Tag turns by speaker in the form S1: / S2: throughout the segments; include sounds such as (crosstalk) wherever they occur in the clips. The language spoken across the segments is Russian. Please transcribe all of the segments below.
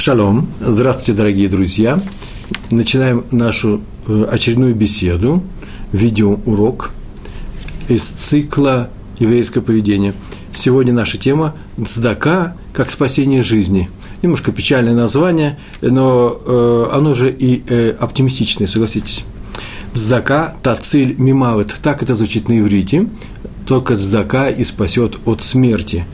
S1: Шалом. Здравствуйте, дорогие друзья. Начинаем нашу э, очередную беседу, видеоурок из цикла «Еврейское поведение». Сегодня наша тема «Цдака как спасение жизни». Немножко печальное название, но э, оно же и э, оптимистичное, согласитесь. Цдака, тациль, мимавет. Так это звучит на иврите. Только цдака и спасет от смерти.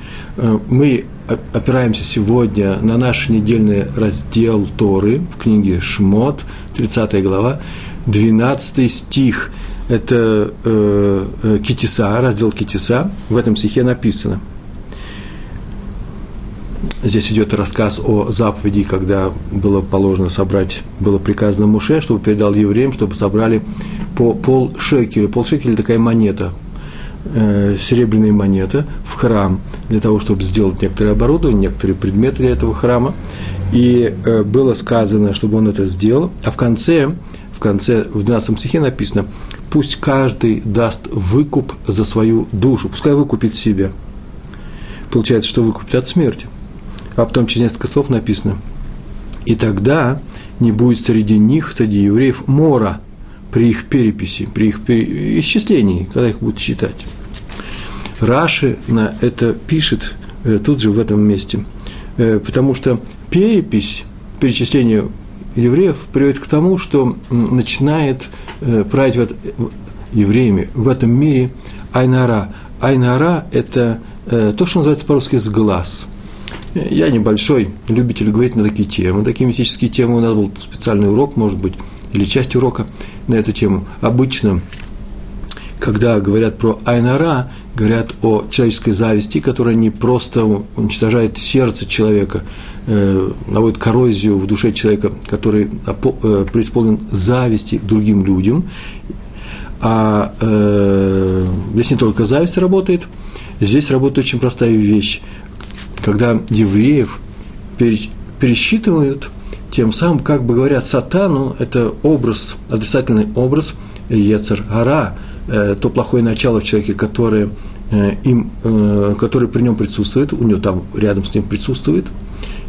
S1: Мы опираемся сегодня на наш недельный раздел Торы в книге Шмот, 30 глава, 12 стих. Это э, э, Китиса, раздел Китиса. В этом стихе написано. Здесь идет рассказ о заповеди, когда было положено собрать, было приказано Муше, чтобы передал евреям, чтобы собрали по пол шекеля. Пол шекеля – такая монета, э, серебряная монета в храм для того, чтобы сделать некоторые оборудование, некоторые предметы для этого храма. И э, было сказано, чтобы он это сделал. А в конце, в конце, в 12 стихе написано, пусть каждый даст выкуп за свою душу, пускай выкупит себя. Получается, что выкупит от смерти. А потом через несколько слов написано, и тогда не будет среди них, среди евреев, мора при их переписи, при их исчислении, когда их будут считать. Раши на это пишет э, тут же в этом месте, э, потому что перепись, перечисление евреев приводит к тому, что начинает э, править вот евреями в этом мире Айнара. Айнара – это то, что называется по-русски «с глаз». Я небольшой любитель говорить на такие темы. Такие мистические темы у нас был специальный урок, может быть, или часть урока на эту тему. Обычно, когда говорят про Айнара, говорят о человеческой зависти, которая не просто уничтожает сердце человека, э, наводит коррозию в душе человека, который э, преисполнен зависти к другим людям. А э, здесь не только зависть работает, здесь работает очень простая вещь. Когда евреев пересчитывают, тем самым, как бы говорят, сатану – это образ, отрицательный образ Ецер. Ара, Э, то плохое начало в человеке, которое, э, им, э, которое при нем присутствует, у него там рядом с ним присутствует,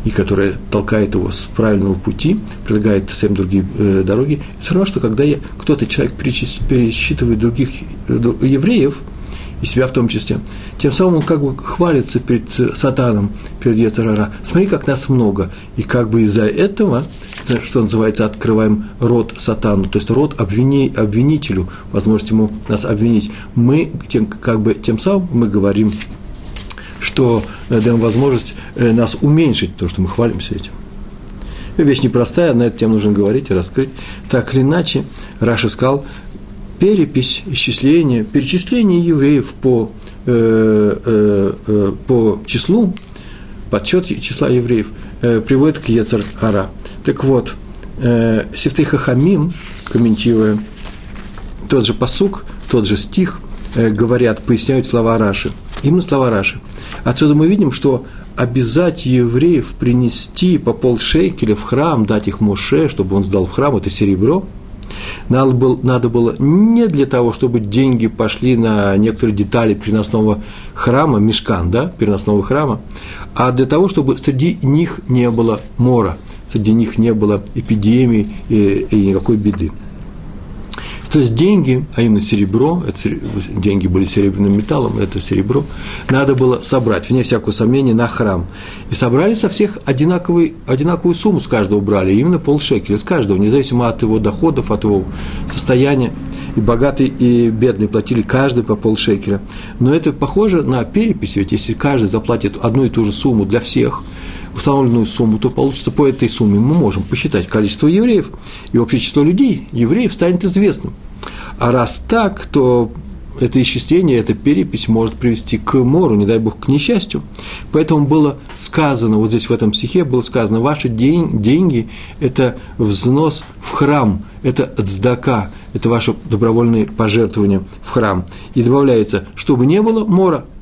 S1: и которое толкает его с правильного пути, предлагает всем другие дороги, все равно, что когда кто-то человек пересчитывает других евреев – и себя в том числе. Тем самым он как бы хвалится перед сатаном, перед Ецарара. Смотри, как нас много. И как бы из-за этого, что называется, открываем рот сатану, то есть рот обвини, обвинителю, возможность ему нас обвинить. Мы тем, как бы, тем самым мы говорим, что э, даем возможность э, нас уменьшить, то, что мы хвалимся этим. Вещь непростая, на эту тему нужно говорить и раскрыть. Так или иначе, Раша сказал, перепись, исчисление, перечисление евреев по, э, э, э, по числу, подсчет числа евреев э, приводит к Ецар Ара. Так вот, э, Сифтей Хахамим, комментируя тот же посук, тот же стих, э, говорят, поясняют слова Раши. Именно слова Раши. Отсюда мы видим, что обязать евреев принести по полшейкеля в храм, дать их Моше, чтобы он сдал в храм это серебро – надо было, надо было не для того, чтобы деньги пошли на некоторые детали переносного храма, мешкан, да, переносного храма, а для того, чтобы среди них не было мора, среди них не было эпидемии и, и никакой беды. То есть деньги, а именно серебро, это, деньги были серебряным металлом, это серебро, надо было собрать, вне всякого сомнения, на храм. И собрали со всех одинаковый, одинаковую сумму с каждого брали, именно полшекеля с каждого, независимо от его доходов, от его состояния. И богатый, и бедный платили каждый по полшекеля. Но это похоже на перепись, ведь если каждый заплатит одну и ту же сумму для всех – установленную сумму, то получится по этой сумме мы можем посчитать количество евреев, и общее число людей, евреев, станет известным. А раз так, то это исчисление, эта перепись может привести к мору, не дай бог, к несчастью. Поэтому было сказано, вот здесь в этом стихе было сказано, ваши день, деньги – это взнос в храм, это цдака, это ваше добровольное пожертвование в храм. И добавляется, чтобы не было мора –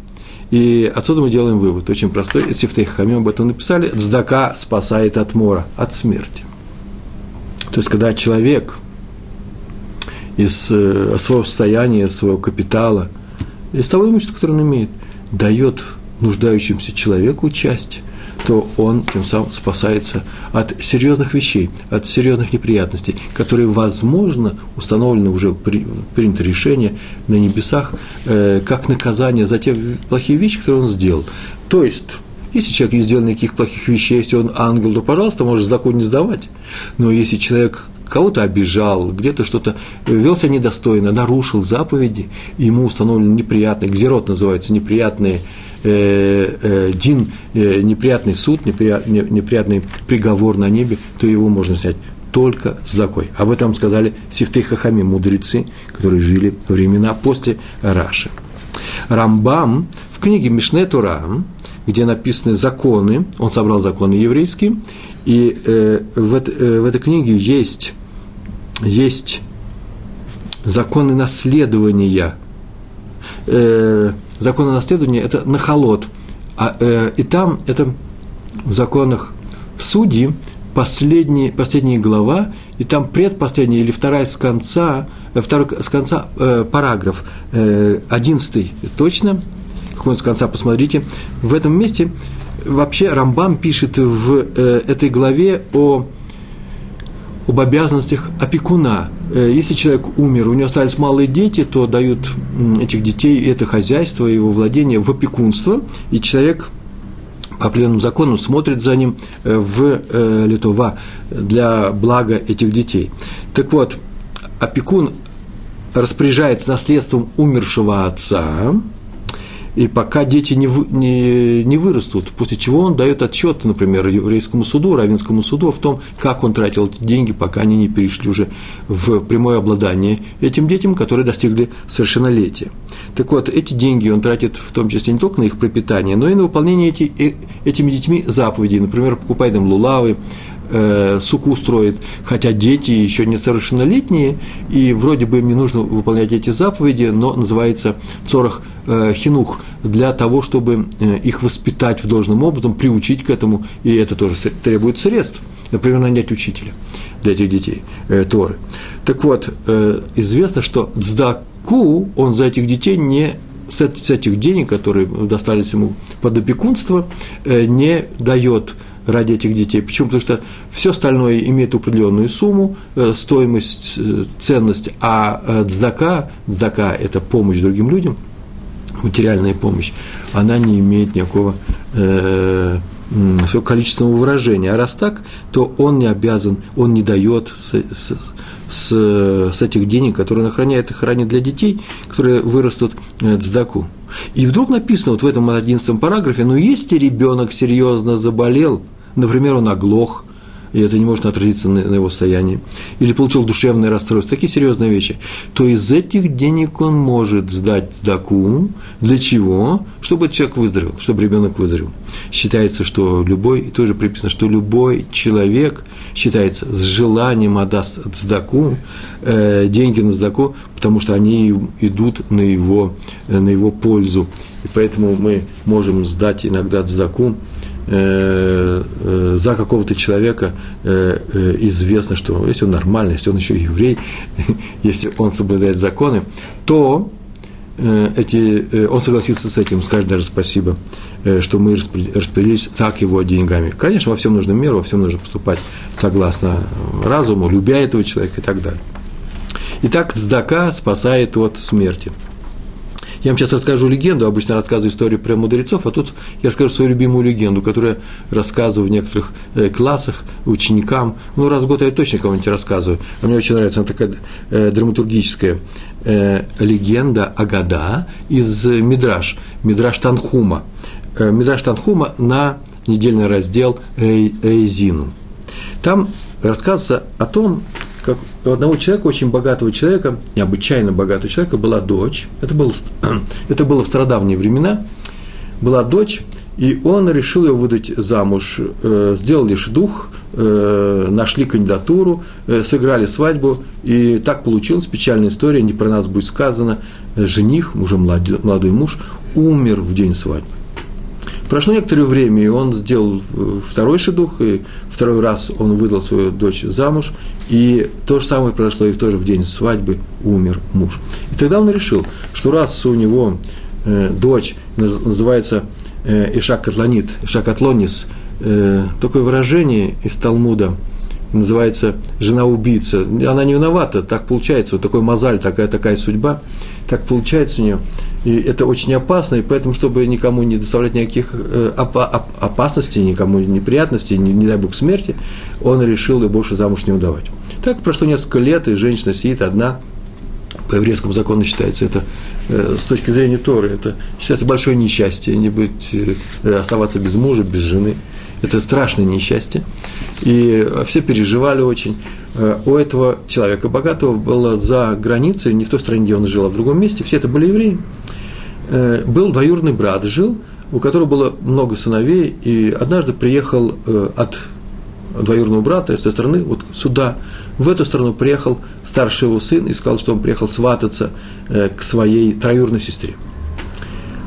S1: и отсюда мы делаем вывод, очень простой, Сифтей Хамим об этом написали, Цдака спасает от мора, от смерти. То есть, когда человек из э, своего состояния, своего капитала, из того имущества, которое он имеет, дает нуждающимся человеку часть, то он тем самым спасается от серьезных вещей, от серьезных неприятностей, которые, возможно, установлены уже, при, принято решение на небесах, э, как наказание за те плохие вещи, которые он сделал. То есть, если человек не сделал никаких плохих вещей, если он ангел, то, пожалуйста, может закон не сдавать. Но если человек кого-то обижал, где-то что-то вел себя недостойно, нарушил заповеди, ему установлен неприятный, гзерот называется, неприятный э, э, дин, э, неприятный суд, неприятный, неприятный приговор на небе, то его можно снять только с такой. Об этом сказали Сифтей Хахами, мудрецы, которые жили времена после Раши. Рамбам в книге Мишне Тура где написаны законы, он собрал законы еврейские, и э, в, э, в этой книге есть, есть законы наследования. Э, законы наследования – это нахолот, а, э, и там это в законах судьи последний, последняя глава, и там предпоследняя или вторая с конца, э, второй с конца э, параграф, э, одиннадцатый точно, с конца посмотрите. В этом месте вообще Рамбам пишет в э, этой главе о, об обязанностях опекуна. Э, если человек умер, у него остались малые дети, то дают этих детей, это хозяйство, его владение в опекунство, и человек по определенному закону смотрит за ним э, в э, Литова для блага этих детей. Так вот, опекун распоряжается наследством умершего отца, и пока дети не, не, не вырастут, после чего он дает отчет, например, еврейскому суду, равенскому суду в том, как он тратил эти деньги, пока они не перешли уже в прямое обладание этим детям, которые достигли совершеннолетия. Так вот, эти деньги он тратит в том числе не только на их пропитание, но и на выполнение эти, э, этими детьми заповедей, например, покупает им лулавы, э, суку строит, хотя дети еще несовершеннолетние, и вроде бы им не нужно выполнять эти заповеди, но называется цорах э, хинух, для того, чтобы э, их воспитать в должном образом, приучить к этому, и это тоже требует средств, например, нанять учителя для этих детей, Торы. Так вот, известно, что Цдаку он за этих детей не с этих денег, которые достались ему под опекунство, не дает ради этих детей. Почему? Потому что все остальное имеет определенную сумму, э, стоимость, э, ценность, а э, дздака, дздака – это помощь другим людям, материальная помощь, она не имеет никакого э, количественного выражения. А раз так, то он не обязан, он не дает с, с, с, с этих денег, которые он охраняет, их хранит для детей, которые вырастут дздаку. И вдруг написано вот в этом 11 параграфе, ну если ребенок серьезно заболел – Например, он оглох, и это не может отразиться на, на его состоянии, или получил душевное расстройство, такие серьезные вещи, то из этих денег он может сдать сдаку. Для чего? Чтобы человек выздоровел, чтобы ребенок выздоровел. Считается, что любой, и тоже приписано, что любой человек считается с желанием отдаст сдаку, э, деньги на сдаку, потому что они идут на его, на его пользу. И поэтому мы можем сдать иногда сдаку, Э, э, за какого-то человека э, известно, что если он нормальный, если он еще еврей, (laughs) если он соблюдает законы, то эти, он согласится с этим, скажет даже спасибо, что мы распределились так его деньгами. Конечно, во всем нужно меру, во всем нужно поступать согласно разуму, любя этого человека и так далее. Итак, цдака спасает от смерти – я вам сейчас расскажу легенду, обычно рассказываю историю про мудрецов, а тут я расскажу свою любимую легенду, которую я рассказываю в некоторых э, классах ученикам. Ну, раз в год я точно кому-нибудь рассказываю. А мне очень нравится, она такая э, драматургическая э, легенда Агада из Мидраш, Мидраш Танхума. Э, Мидраш Танхума на недельный раздел Эйзину. Там рассказывается о том, как у одного человека, очень богатого человека, необычайно богатого человека, была дочь. Это было, (clears throat) это было в стародавние времена. Была дочь, и он решил ее выдать замуж. Э, сделали дух, э, нашли кандидатуру, э, сыграли свадьбу, и так получилась печальная история, не про нас будет сказано. Жених, уже молодой, муж, умер в день свадьбы. Прошло некоторое время, и он сделал второй шедух, и второй раз он выдал свою дочь замуж, и то же самое произошло и тоже в день свадьбы умер муж. И тогда он решил, что раз у него э, дочь называется э, Ишак Котлонит, Ишак Атлонис, э, такое выражение из Талмуда, называется «жена-убийца». Она не виновата, так получается, вот такой мозаль, такая, такая судьба, так получается у нее. И это очень опасно, и поэтому, чтобы никому не доставлять никаких э, опасностей, никому неприятностей, не, не дай бог смерти, он решил ее больше замуж не удавать. Так прошло несколько лет, и женщина сидит одна, по еврейскому закону считается это, э, с точки зрения Торы, это считается большое несчастье, не быть, э, оставаться без мужа, без жены. Это страшное несчастье. И все переживали очень. Э, у этого человека богатого было за границей, не в той стране, где он жил, а в другом месте, все это были евреи. Был двоюродный брат, жил, у которого было много сыновей, и однажды приехал от двоюродного брата, с той стороны, вот сюда, в эту сторону приехал старший его сын и сказал, что он приехал свататься э, к своей троюродной сестре.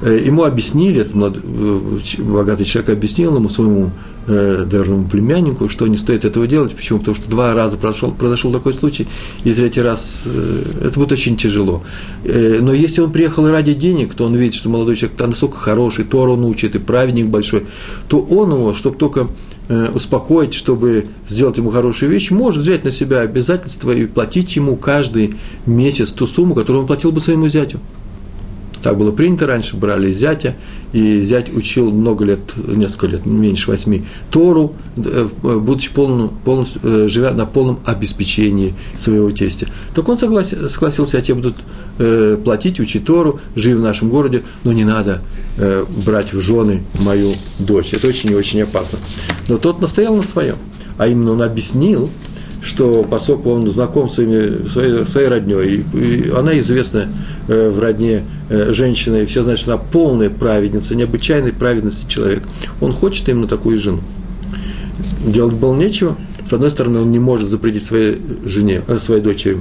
S1: Э, ему объяснили, этот э, богатый человек объяснил ему, своему двоюродному племяннику, что не стоит этого делать. Почему? Потому что два раза произошел, произошел такой случай, и третий раз это будет очень тяжело. Но если он приехал ради денег, то он видит, что молодой человек там настолько хороший, Тору он учит, и праведник большой, то он его, чтобы только Э, успокоить, чтобы сделать ему хорошую вещь, может взять на себя обязательства и платить ему каждый месяц ту сумму, которую он платил бы своему зятю. Так было принято раньше, брали зятя, и зять учил много лет, несколько лет, меньше восьми, Тору, э, будучи полным, полностью, э, живя на полном обеспечении своего тестя. Так он согласился, согласился, я тебе буду э, платить, учить Тору, жив в нашем городе, но не надо брать в жены мою дочь. Это очень и очень опасно. Но тот настоял на своем. А именно он объяснил, что поскольку он знаком с своими, своей, своей родней, и, она известна э, в родне э, женщина, и все знают, что она полная праведница, необычайной праведности человек, он хочет именно такую жену. Делать было нечего. С одной стороны, он не может запретить своей жене, э, своей дочери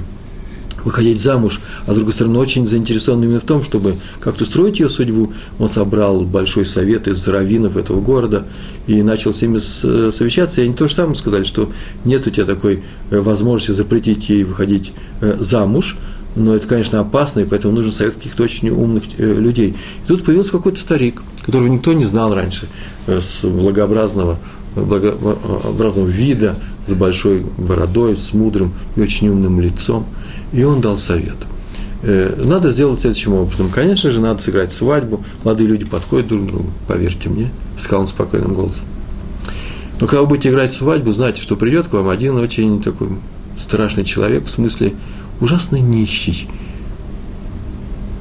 S1: выходить замуж, а с другой стороны, очень заинтересован именно в том, чтобы как-то устроить ее судьбу. Он собрал большой совет из раввинов этого города и начал с ними совещаться, и они то же самое сказали, что нет у тебя такой э, возможности запретить ей выходить э, замуж, но это, конечно, опасно, и поэтому нужен совет каких-то очень умных э, людей. И тут появился какой-то старик, которого никто не знал раньше, с благообразного, благообразного вида, с большой бородой, с мудрым и очень умным лицом – и он дал совет. Э, надо сделать следующим образом. Конечно же, надо сыграть свадьбу. Молодые люди подходят друг к другу, поверьте мне, сказал он спокойным голосом. Но когда вы будете играть свадьбу, знайте, что придет к вам один очень такой страшный человек, в смысле ужасно нищий,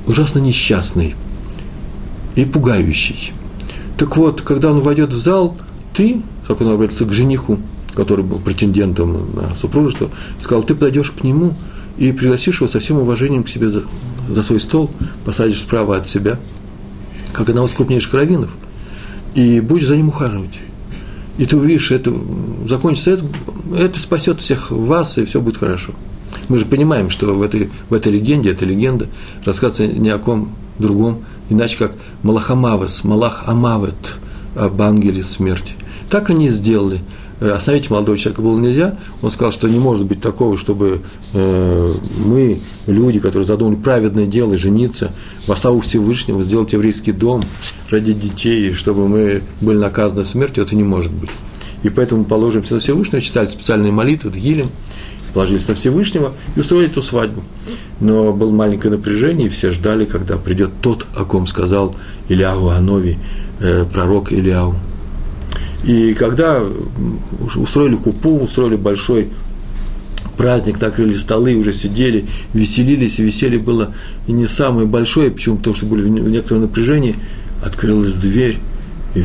S1: ужасно несчастный и пугающий. Так вот, когда он войдет в зал, ты, как он обратился к жениху, который был претендентом на супружество, сказал, ты подойдешь к нему – и пригласишь его со всем уважением к себе за, за свой стол, посадишь справа от себя, как одного из крупнейших раввинов, и будешь за ним ухаживать. И ты увидишь, это закончится, это, это спасет всех вас, и все будет хорошо. Мы же понимаем, что в этой, в этой легенде, эта легенда рассказывается ни о ком другом, иначе как Малахамавес, Малах Амавет, об ангеле смерти. Так они сделали – Э, остановить молодого человека было нельзя. Он сказал, что не может быть такого, чтобы э, мы, люди, которые задумали праведное дело, жениться, во славу Всевышнего, сделать еврейский дом, родить детей, чтобы мы были наказаны смертью, это не может быть. И поэтому положимся на Всевышнего, читали специальные молитвы, Гилем, положились на Всевышнего и устроили эту свадьбу. Но было маленькое напряжение, и все ждали, когда придет тот, о ком сказал Ильяу Анови, э, пророк Ильяу. И когда устроили хупу, устроили большой праздник, накрыли столы, уже сидели, веселились, веселье было и не самое большое, почему? Потому что были в некотором напряжении, открылась дверь, и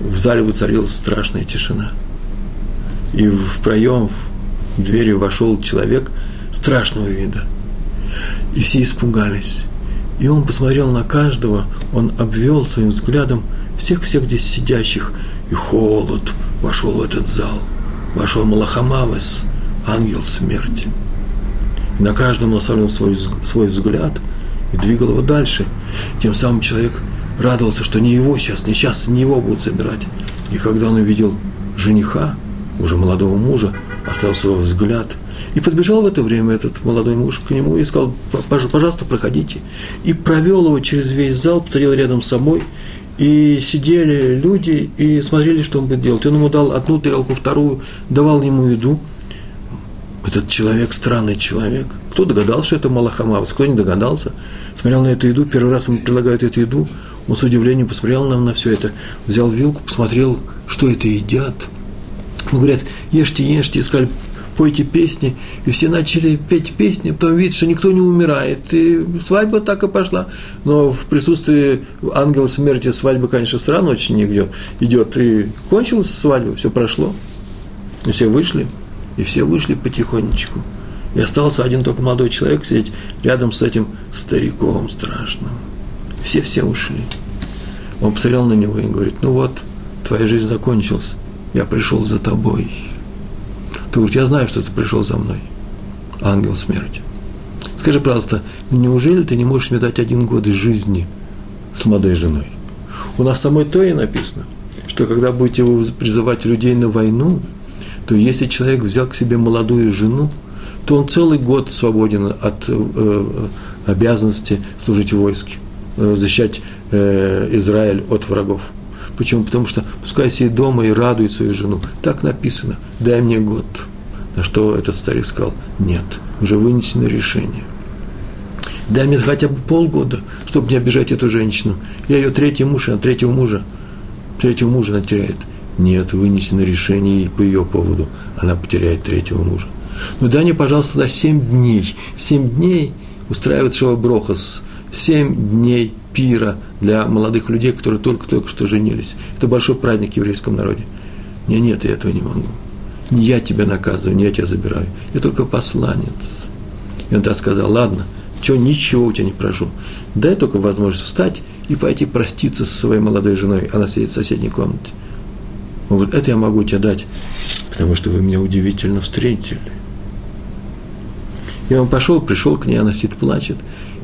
S1: в зале воцарилась страшная тишина. И в проем в двери вошел человек страшного вида. И все испугались. И он посмотрел на каждого, он обвел своим взглядом всех-всех здесь сидящих – и холод вошел в этот зал. Вошел Малахамавес, ангел смерти. И на каждом наставлял свой, свой взгляд и двигал его дальше. Тем самым человек радовался, что не его сейчас, не сейчас, не его будут забирать. И когда он увидел жениха, уже молодого мужа, оставил свой взгляд. И подбежал в это время этот молодой муж к нему и сказал, пожалуйста, проходите. И провел его через весь зал, посадил рядом с собой и сидели люди и смотрели, что он будет делать. Он ему дал одну тарелку, вторую, давал ему еду. Этот человек странный человек. Кто догадался, что это Малахамавс, кто не догадался, смотрел на эту еду, первый раз ему предлагают эту еду, он с удивлением посмотрел нам на все это, взял вилку, посмотрел, что это едят. Ему говорят, ешьте, ешьте, сказали, пойте песни, и все начали петь песни, потом видят, что никто не умирает, и свадьба так и пошла. Но в присутствии ангела смерти свадьба, конечно, странно очень идет, идет и кончилась свадьба, все прошло, и все вышли, и все вышли потихонечку. И остался один только молодой человек сидеть рядом с этим стариком страшным. Все-все ушли. Он посмотрел на него и говорит, ну вот, твоя жизнь закончилась, я пришел за тобой. Ты говорит, я знаю, что ты пришел за мной, ангел смерти. Скажи, пожалуйста, неужели ты не можешь мне дать один год из жизни с молодой женой? У нас самой то и написано, что когда будете призывать людей на войну, то если человек взял к себе молодую жену, то он целый год свободен от э, обязанности служить в войске, э, защищать э, Израиль от врагов. Почему? Потому что пускай сидит дома и радует свою жену. Так написано. Дай мне год. На что этот старик сказал, нет, уже вынесено решение. Дай мне хотя бы полгода, чтобы не обижать эту женщину. Я ее третий муж, она третьего мужа. Третьего мужа она теряет. Нет, вынесено решение по ее поводу. Она потеряет третьего мужа. Ну дай мне, пожалуйста, на семь дней. Семь дней устраивает Шаваброхас. Семь дней пира для молодых людей, которые только-только что женились. Это большой праздник в еврейском народе. Не, нет, я этого не могу. Не я тебя наказываю, не я тебя забираю. Я только посланец. И он так сказал, ладно, что, ничего у тебя не прошу. Дай только возможность встать и пойти проститься со своей молодой женой. Она сидит в соседней комнате. Он говорит, это я могу тебе дать, потому что вы меня удивительно встретили. И он пошел, пришел к ней, она сидит, плачет.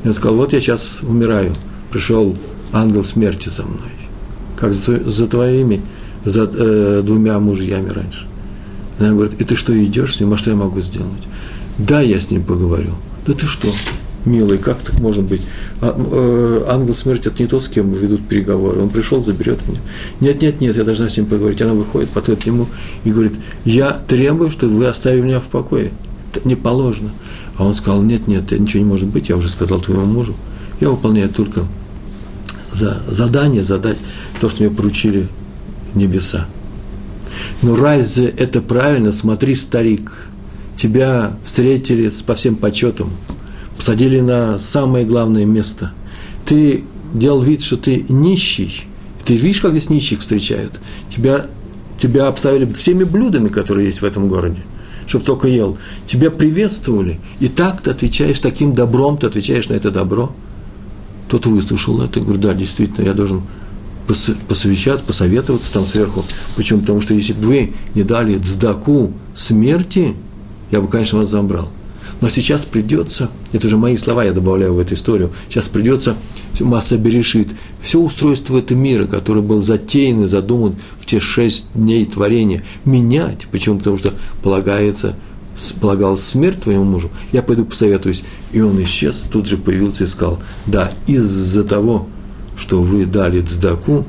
S1: И он сказал, вот я сейчас умираю пришел ангел смерти за мной, как за, за твоими, за э, двумя мужьями раньше. Она говорит, и ты что, идешь с ним, а что я могу сделать? Да, я с ним поговорю. Да ты что, милый, как так может быть? А, э, ангел смерти – это не тот, с кем ведут переговоры. Он пришел, заберет меня. Нет, нет, нет, я должна с ним поговорить. Она выходит, подходит к нему и говорит, я требую, чтобы вы оставили меня в покое. Это не положено. А он сказал, нет, нет, ничего не может быть, я уже сказал твоему мужу. Я выполняю только за задание задать то, что мне поручили небеса. Но разве это правильно? Смотри, старик, тебя встретили по всем почетам, посадили на самое главное место. Ты делал вид, что ты нищий. Ты видишь, как здесь нищих встречают? Тебя, тебя обставили всеми блюдами, которые есть в этом городе, чтобы только ел. Тебя приветствовали. И так ты отвечаешь, таким добром ты отвечаешь на это добро – тот выслушал это и говорит, да, действительно, я должен посовещаться, посоветоваться там сверху. Почему? Потому что если бы вы не дали цдаку смерти, я бы, конечно, вас забрал. Но сейчас придется, это уже мои слова я добавляю в эту историю, сейчас придется масса берешит, все устройство этого мира, который был затеян и задуман те шесть дней творения, менять. Почему? Потому что полагается полагал смерть твоему мужу, я пойду посоветуюсь. И он исчез, тут же появился и сказал, да, из-за того, что вы дали цдаку,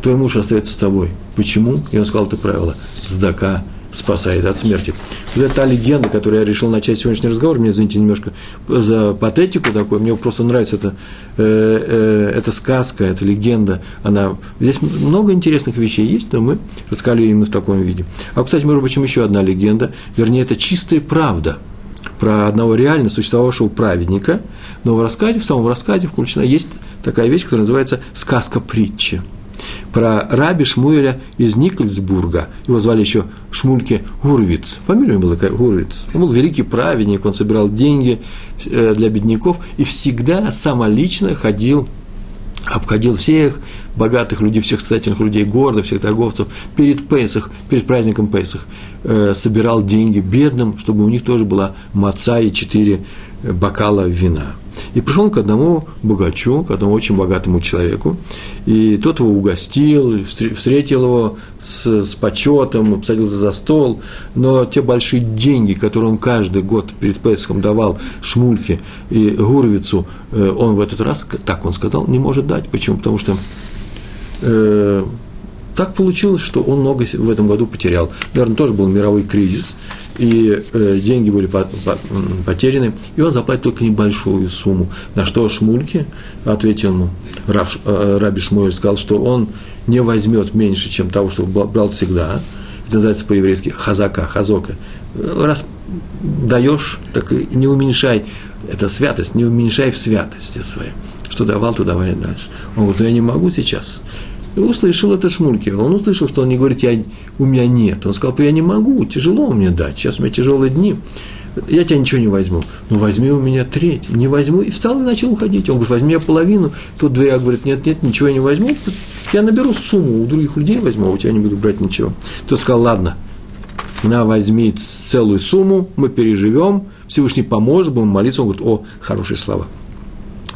S1: твой муж остается с тобой. Почему? И он сказал это правило. Цдака спасает от смерти. Вот это та легенда, которую я решил начать сегодняшний разговор, мне, извините, немножко за патетику такую, мне просто нравится эта, э, э, эта сказка, эта легенда, она, здесь много интересных вещей есть, но мы рассказали именно в таком виде. А, кстати, между прочим, еще одна легенда, вернее, это чистая правда про одного реально существовавшего праведника, но в рассказе, в самом рассказе включена есть такая вещь, которая называется «сказка-притча» про раби Шмуэля из Никольсбурга. Его звали еще Шмульке Гурвиц. Фамилия у него была Гурвиц. Он был великий праведник, он собирал деньги э, для бедняков и всегда самолично ходил обходил всех богатых людей, всех состоятельных людей города, всех торговцев перед Песах, перед праздником Песах, э, собирал деньги бедным, чтобы у них тоже была маца и четыре бокала вина. И пришел он к одному богачу, к одному очень богатому человеку, и тот его угостил, встретил его с, с почетом, посадил за стол, но те большие деньги, которые он каждый год перед Песхом давал Шмульке и Гурвицу, э, он в этот раз, так он сказал, не может дать. Почему? Потому что э, так получилось, что он много в этом году потерял. Наверное, тоже был мировой кризис, и э, деньги были по, по, потеряны, и он заплатит только небольшую сумму. На что Шмульке ответил ему, Рав, э, Раби Шмуэль сказал, что он не возьмет меньше, чем того, что брал всегда. Это называется по-еврейски хазака, хазока. Раз даешь, так не уменьшай. Это святость, не уменьшай в святости своей. Что давал, то давай дальше. Он говорит, ну я не могу сейчас. И услышал это Шмульки. Он услышал, что он не говорит, я, у меня нет. Он сказал, я не могу, тяжело мне дать, сейчас у меня тяжелые дни. Я тебя ничего не возьму. Ну, возьми у меня треть. Не возьму. И встал и начал уходить. Он говорит, возьми я половину. Тут дверях говорит, нет, нет, ничего я не возьму. Я наберу сумму, у других людей возьму, а у тебя не буду брать ничего. Тот сказал, ладно, на, возьми целую сумму, мы переживем, Всевышний поможет, будем молиться. Он говорит, о, хорошие слова.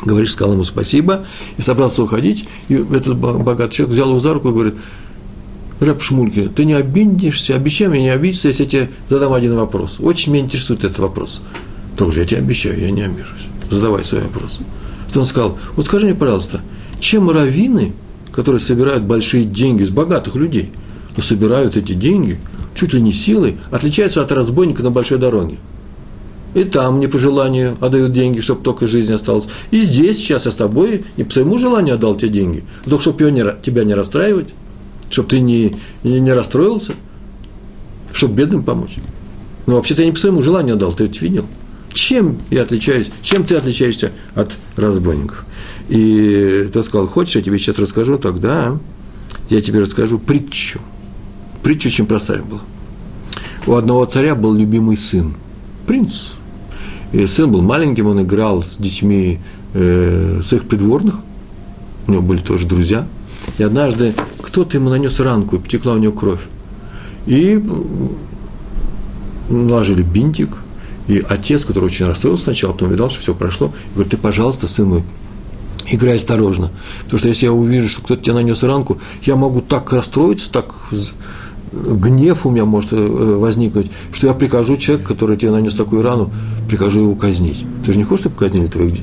S1: Говоришь, сказал ему спасибо, и собрался уходить, и этот богатый человек взял его за руку и говорит, Рэп Шмульки, ты не обидишься, обещай мне не обидеться, если я тебе задам один вопрос. Очень меня интересует этот вопрос. Только я тебе обещаю, я не обижусь. Задавай свой вопрос. То он сказал, вот скажи мне, пожалуйста, чем раввины, которые собирают большие деньги с богатых людей, но собирают эти деньги чуть ли не силой, отличаются от разбойника на большой дороге? И там не по желанию отдают деньги, чтобы только жизнь осталась. И здесь сейчас я с тобой не по своему желанию отдал тебе деньги, только чтобы тебя не расстраивать, чтобы ты не, не, не расстроился, чтобы бедным помочь. Но вообще-то я не по своему желанию отдал, ты это видел. Чем я отличаюсь, чем ты отличаешься от разбойников? И тот сказал, хочешь, я тебе сейчас расскажу, тогда я тебе расскажу притчу. Притча очень простая была. У одного царя был любимый сын, принц, и сын был маленьким, он играл с детьми э, с их придворных, у него были тоже друзья. И однажды кто-то ему нанес ранку, и потекла у него кровь. И наложили бинтик, и отец, который очень расстроился сначала, потом видал, что все прошло, говорит, ты, пожалуйста, сын мой, играй осторожно. Потому что если я увижу, что кто-то тебе нанес ранку, я могу так расстроиться, так гнев у меня может э, возникнуть, что я прикажу человеку, который тебе нанес такую рану, прикажу его казнить. Ты же не хочешь, чтобы казнили твоих,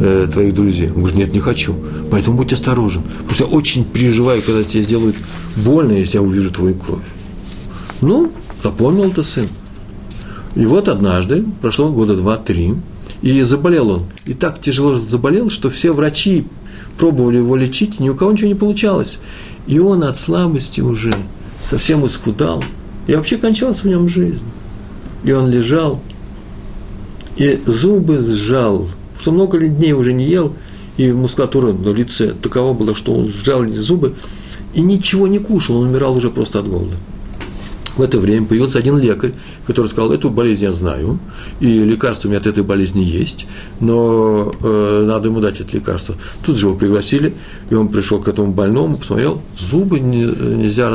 S1: э, твоих друзей? Он говорит, нет, не хочу. Поэтому будь осторожен. Потому что я очень переживаю, когда тебе сделают больно, если я увижу твою кровь. Ну, запомнил это сын. И вот однажды, прошло года два-три, и заболел он. И так тяжело заболел, что все врачи пробовали его лечить, ни у кого ничего не получалось. И он от слабости уже совсем исхудал, и вообще кончалась в нем жизнь. И он лежал, и зубы сжал, что много дней уже не ел, и мускулатура на лице такова была, что он сжал зубы, и ничего не кушал, он умирал уже просто от голода. В это время появился один лекарь, который сказал, эту болезнь я знаю, и лекарство у меня от этой болезни есть, но э, надо ему дать это лекарство. Тут же его пригласили, и он пришел к этому больному, посмотрел, зубы не, нельзя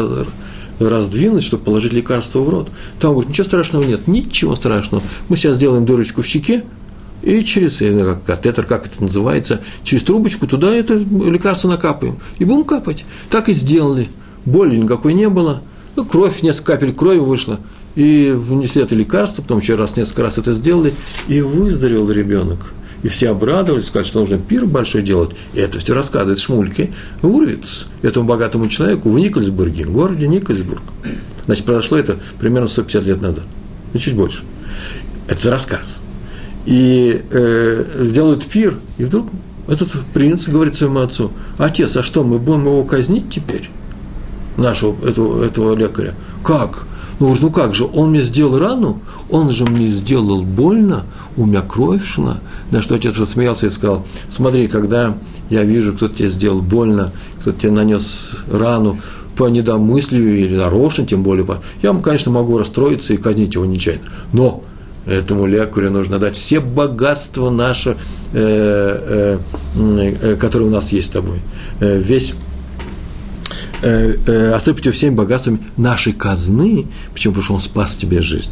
S1: раздвинуть, чтобы положить лекарство в рот. Там говорит, ничего страшного нет, ничего страшного. Мы сейчас сделаем дырочку в щеке, и через как катетер, как это называется, через трубочку туда это лекарство накапаем. И будем капать. Так и сделали. Боли никакой не было. Ну, кровь, несколько капель крови вышло. И внесли это лекарство, потом еще раз, несколько раз это сделали, и выздоровел ребенок. И все обрадовались, сказали, что нужно пир большой делать. И это все рассказывает Шмульке Уровиц, этому богатому человеку в Никольсбурге, в городе Никольсбург. Значит, произошло это примерно 150 лет назад, и чуть больше. Это рассказ. И э, сделают пир, и вдруг этот принц говорит своему отцу, отец, а что, мы будем его казнить теперь, нашего, этого, этого лекаря? Как? Ну, говорит, ну как же, он мне сделал рану, он же мне сделал больно, у меня кровь шла. На что отец рассмеялся и сказал, смотри, когда я вижу, кто-то тебе сделал больно, кто-то тебе нанес рану по недомыслию или нарочно, тем более, по... я, конечно, могу расстроиться и казнить его нечаянно. Но этому лекарю нужно дать все богатства наши, э, э, э, которые у нас есть с тобой. Э, весь э, э, осыпать его всеми богатствами нашей казны, почему? Потому что он спас тебе жизнь.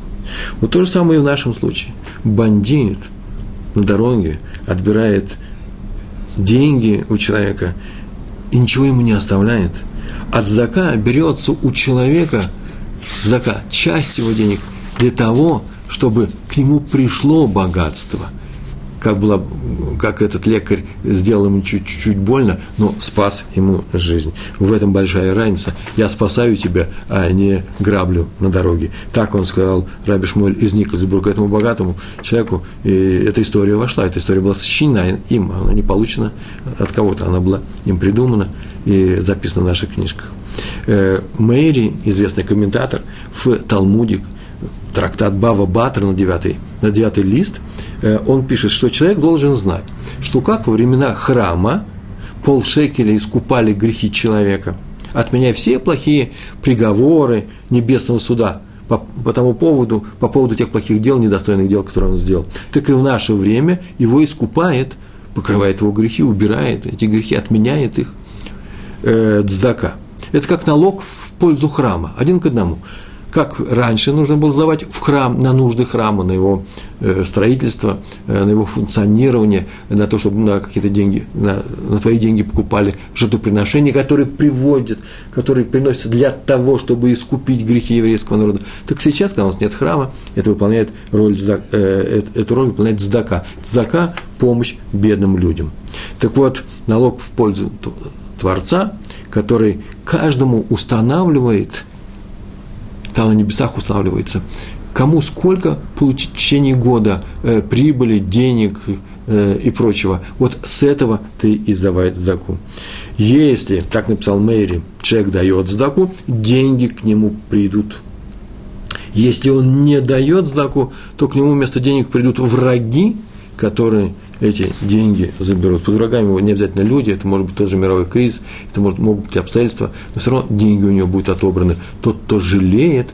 S1: Вот то же самое и в нашем случае. Бандит на дороге отбирает деньги у человека и ничего ему не оставляет. От здака берется у человека, здака, часть его денег для того, чтобы к нему пришло богатство. Как, было, как этот лекарь сделал ему чуть-чуть больно, но спас ему жизнь. В этом большая разница. Я спасаю тебя, а не граблю на дороге. Так он сказал Раби Шмуэль из Никольсбурга этому богатому человеку. И эта история вошла. Эта история была сочинена им, она не получена от кого-то, она была им придумана и записана в наших книжках. Э, Мэри, известный комментатор, в Талмуде, трактат Бава Батра на девятый, на девятый лист, э, он пишет, что человек должен знать, что как во времена храма полшекеля искупали грехи человека, отменяя все плохие приговоры небесного суда по, по тому поводу, по поводу тех плохих дел, недостойных дел, которые он сделал, так и в наше время его искупает, покрывает его грехи, убирает эти грехи, отменяет их э, дздака. Это как налог в пользу храма, один к одному как раньше нужно было сдавать в храм, на нужды храма, на его э, строительство, э, на его функционирование, на то, чтобы на какие-то деньги, на, на твои деньги покупали жертвоприношения, которые приводят, которые приносятся для того, чтобы искупить грехи еврейского народа. Так сейчас, когда у нас нет храма, это выполняет роль, э, эту роль выполняет цдака. Цдака – помощь бедным людям. Так вот, налог в пользу Творца, который каждому устанавливает – там на небесах устанавливается, кому сколько получить в течение года э, прибыли, денег э, и прочего. Вот с этого ты и сдавай сдаку. Если, так написал Мэри, человек дает сдаку, деньги к нему придут. Если он не дает сдаку, то к нему вместо денег придут враги, которые эти деньги заберут. Под врагами не обязательно люди, это может быть тоже мировой кризис, это может, могут быть обстоятельства, но все равно деньги у него будут отобраны. Тот, кто жалеет,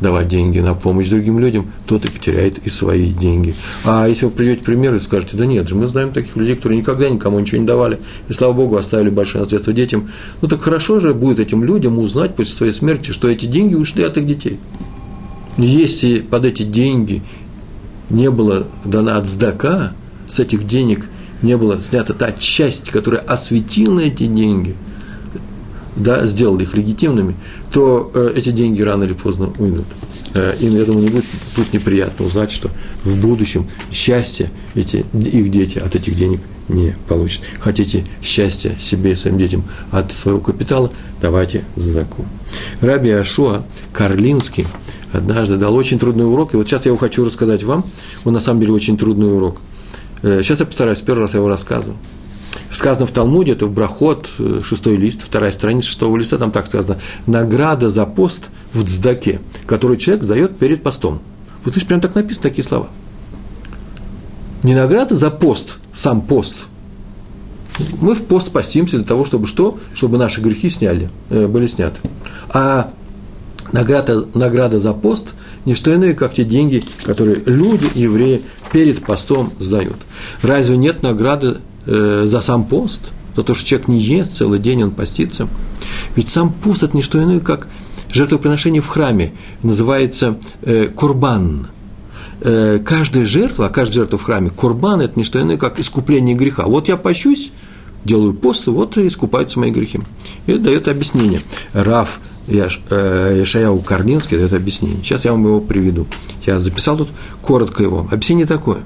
S1: давать деньги на помощь другим людям, тот и потеряет и свои деньги. А если вы приведете пример и скажете, да нет же, мы знаем таких людей, которые никогда никому ничего не давали, и, слава Богу, оставили большое наследство детям, ну так хорошо же будет этим людям узнать после своей смерти, что эти деньги ушли от их детей. Если под эти деньги не было дана от сдака, с этих денег не была снята та часть, которая осветила эти деньги, да, сделала их легитимными, то э, эти деньги рано или поздно уйдут. Э, им, я думаю, не будет тут неприятно узнать, что в будущем счастье эти, их дети от этих денег не получат. Хотите счастья себе и своим детям от своего капитала, давайте задаку. Раби Ашуа Карлинский однажды дал очень трудный урок, и вот сейчас я его хочу рассказать вам. Он на самом деле очень трудный урок – сейчас я постараюсь, первый раз я его рассказываю. Сказано в Талмуде, это в Брахот, э, шестой лист, вторая страница шестого листа, там так сказано, награда за пост в Цдаке, который человек сдает перед постом. Вот видишь, прям так написано такие слова. Не награда за пост, сам пост. Мы в пост постимся для того, чтобы что? Чтобы наши грехи сняли, э, были сняты. А награда, награда за пост – не что иное, как те деньги, которые люди, евреи, перед постом сдают. Разве нет награды э, за сам пост? За то, что человек не ест целый день, он постится? Ведь сам пост – это не что иное, как жертвоприношение в храме. Называется э, курбан. Э, каждая жертва, а каждая жертва в храме, курбан – это не что иное, как искупление греха. Вот я пощусь, делаю пост, вот и искупаются мои грехи. И это дает объяснение. Раф Яшаяу Карлинский дает объяснение. Сейчас я вам его приведу. Я записал тут коротко его. Объяснение такое.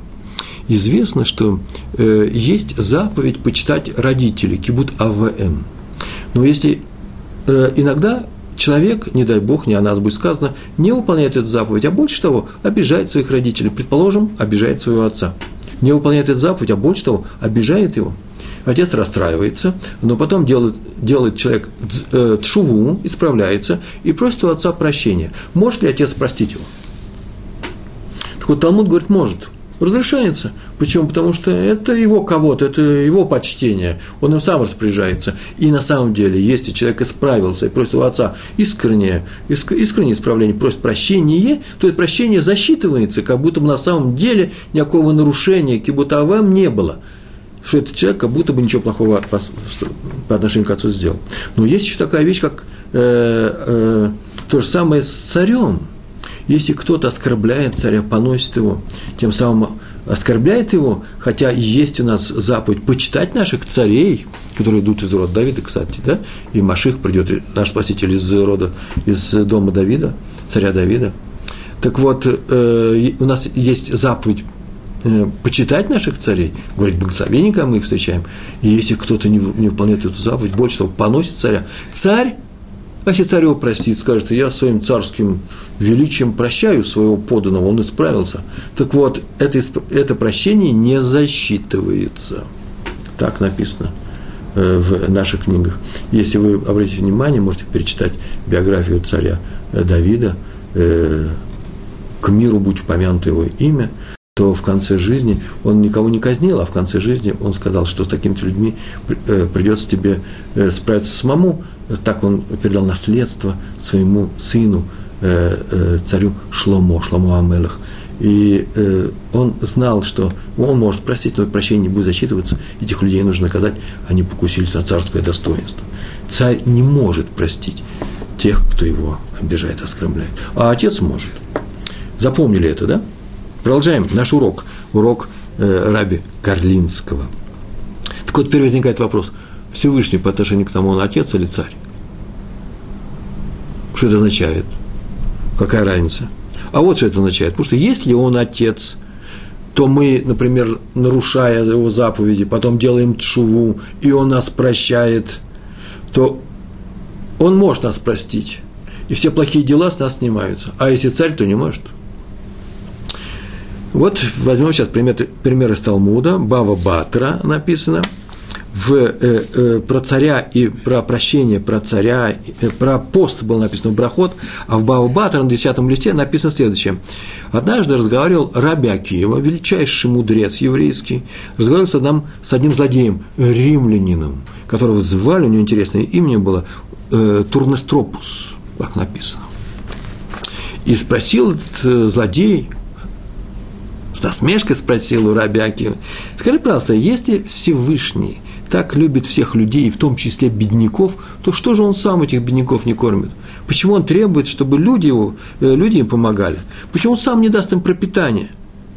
S1: Известно, что э, есть заповедь почитать родителей, кибут АВМ. Но если э, иногда человек, не дай бог, не о нас будет сказано, не выполняет эту заповедь, а больше того, обижает своих родителей. Предположим, обижает своего отца. Не выполняет эту заповедь, а больше того, обижает его – Отец расстраивается, но потом делает, делает человек э, тшуву, исправляется и просит у отца прощения. Может ли отец простить его? Так вот, Талмуд говорит, может. Разрешается. Почему? Потому что это его кого-то, это его почтение. Он им сам распоряжается. И на самом деле, если человек исправился и просит у отца искреннее, искреннее исправление, просит прощения, то это прощение засчитывается, как будто бы на самом деле никакого нарушения кибутавам не было – что этот человек как будто бы ничего плохого по, по отношению к отцу сделал. Но есть еще такая вещь, как э, э, то же самое с царем. Если кто-то оскорбляет царя, поносит его, тем самым оскорбляет его, хотя есть у нас заповедь почитать наших царей, которые идут из рода Давида, кстати, да, и Маших придет, наш спаситель из рода, из дома Давида, царя Давида. Так вот, э, у нас есть заповедь э, почитать наших царей, говорить благословение, когда мы их встречаем. И если кто-то не, не выполняет эту заповедь, больше того, поносит царя. Царь, а если царь его простит, скажет, я своим царским величием прощаю своего поданного, он исправился. Так вот, это, это прощение не засчитывается. Так написано э, в наших книгах. Если вы обратите внимание, можете перечитать биографию царя э, Давида, к миру будь упомянуто его имя, то в конце жизни он никого не казнил, а в конце жизни он сказал, что с такими людьми придется тебе справиться самому. Так он передал наследство своему сыну, царю Шломо, Шломо Амелах. И э, он знал, что он может простить, но прощение не будет засчитываться, этих людей нужно наказать, они покусились на царское достоинство. Царь не может простить тех, кто его обижает, оскорбляет. А отец может. Запомнили это, да? Продолжаем наш урок. Урок э, раби Карлинского. Так вот, теперь возникает вопрос. Всевышний по отношению к тому, он отец или царь? Что это означает? Какая разница? А вот что это означает. Потому что если он отец, то мы, например, нарушая его заповеди, потом делаем тшуву, и он нас прощает, то он может нас простить. И все плохие дела с нас снимаются. А если царь, то не может. Вот возьмем сейчас пример, пример из Талмуда. Бава Батра написано – в, э, э, про царя и про прощение про царя, э, про пост было написано в Брахот, а в Бава Батра на 10 листе написано следующее. Однажды разговаривал Раби Акиева, величайший мудрец еврейский, разговаривал с одним, с одним злодеем, римлянином, которого звали, у него интересное имя было, э, Турнестропус, как написано. И спросил этот э, злодей, насмешкой спросил у Раби Акиева, скажи, пожалуйста, если Всевышний так любит всех людей, в том числе бедняков, то что же он сам этих бедняков не кормит? Почему он требует, чтобы люди, его, э, люди им помогали? Почему он сам не даст им пропитание?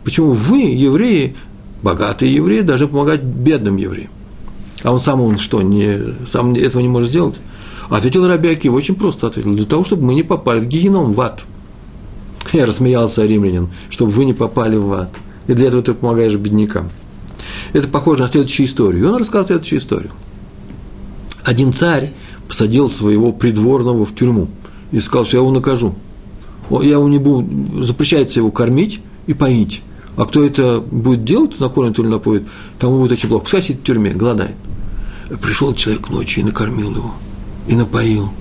S1: Почему вы, евреи, богатые евреи, должны помогать бедным евреям? А он сам, он что, не, сам этого не может сделать? Ответил Раби Акива, очень просто ответил, для того, чтобы мы не попали в гигеном, в ад. (laughs) Я рассмеялся римлянин, чтобы вы не попали в ад. И для этого ты помогаешь беднякам. Это похоже на следующую историю. И он рассказал следующую историю. Один царь посадил своего придворного в тюрьму и сказал, что я его накажу. Я его не буду, запрещается его кормить и поить. А кто это будет делать, накормит или напоит, тому будет очень плохо. Пускай сидит в тюрьме, голодает. Пришел человек ночью и накормил его, и напоил.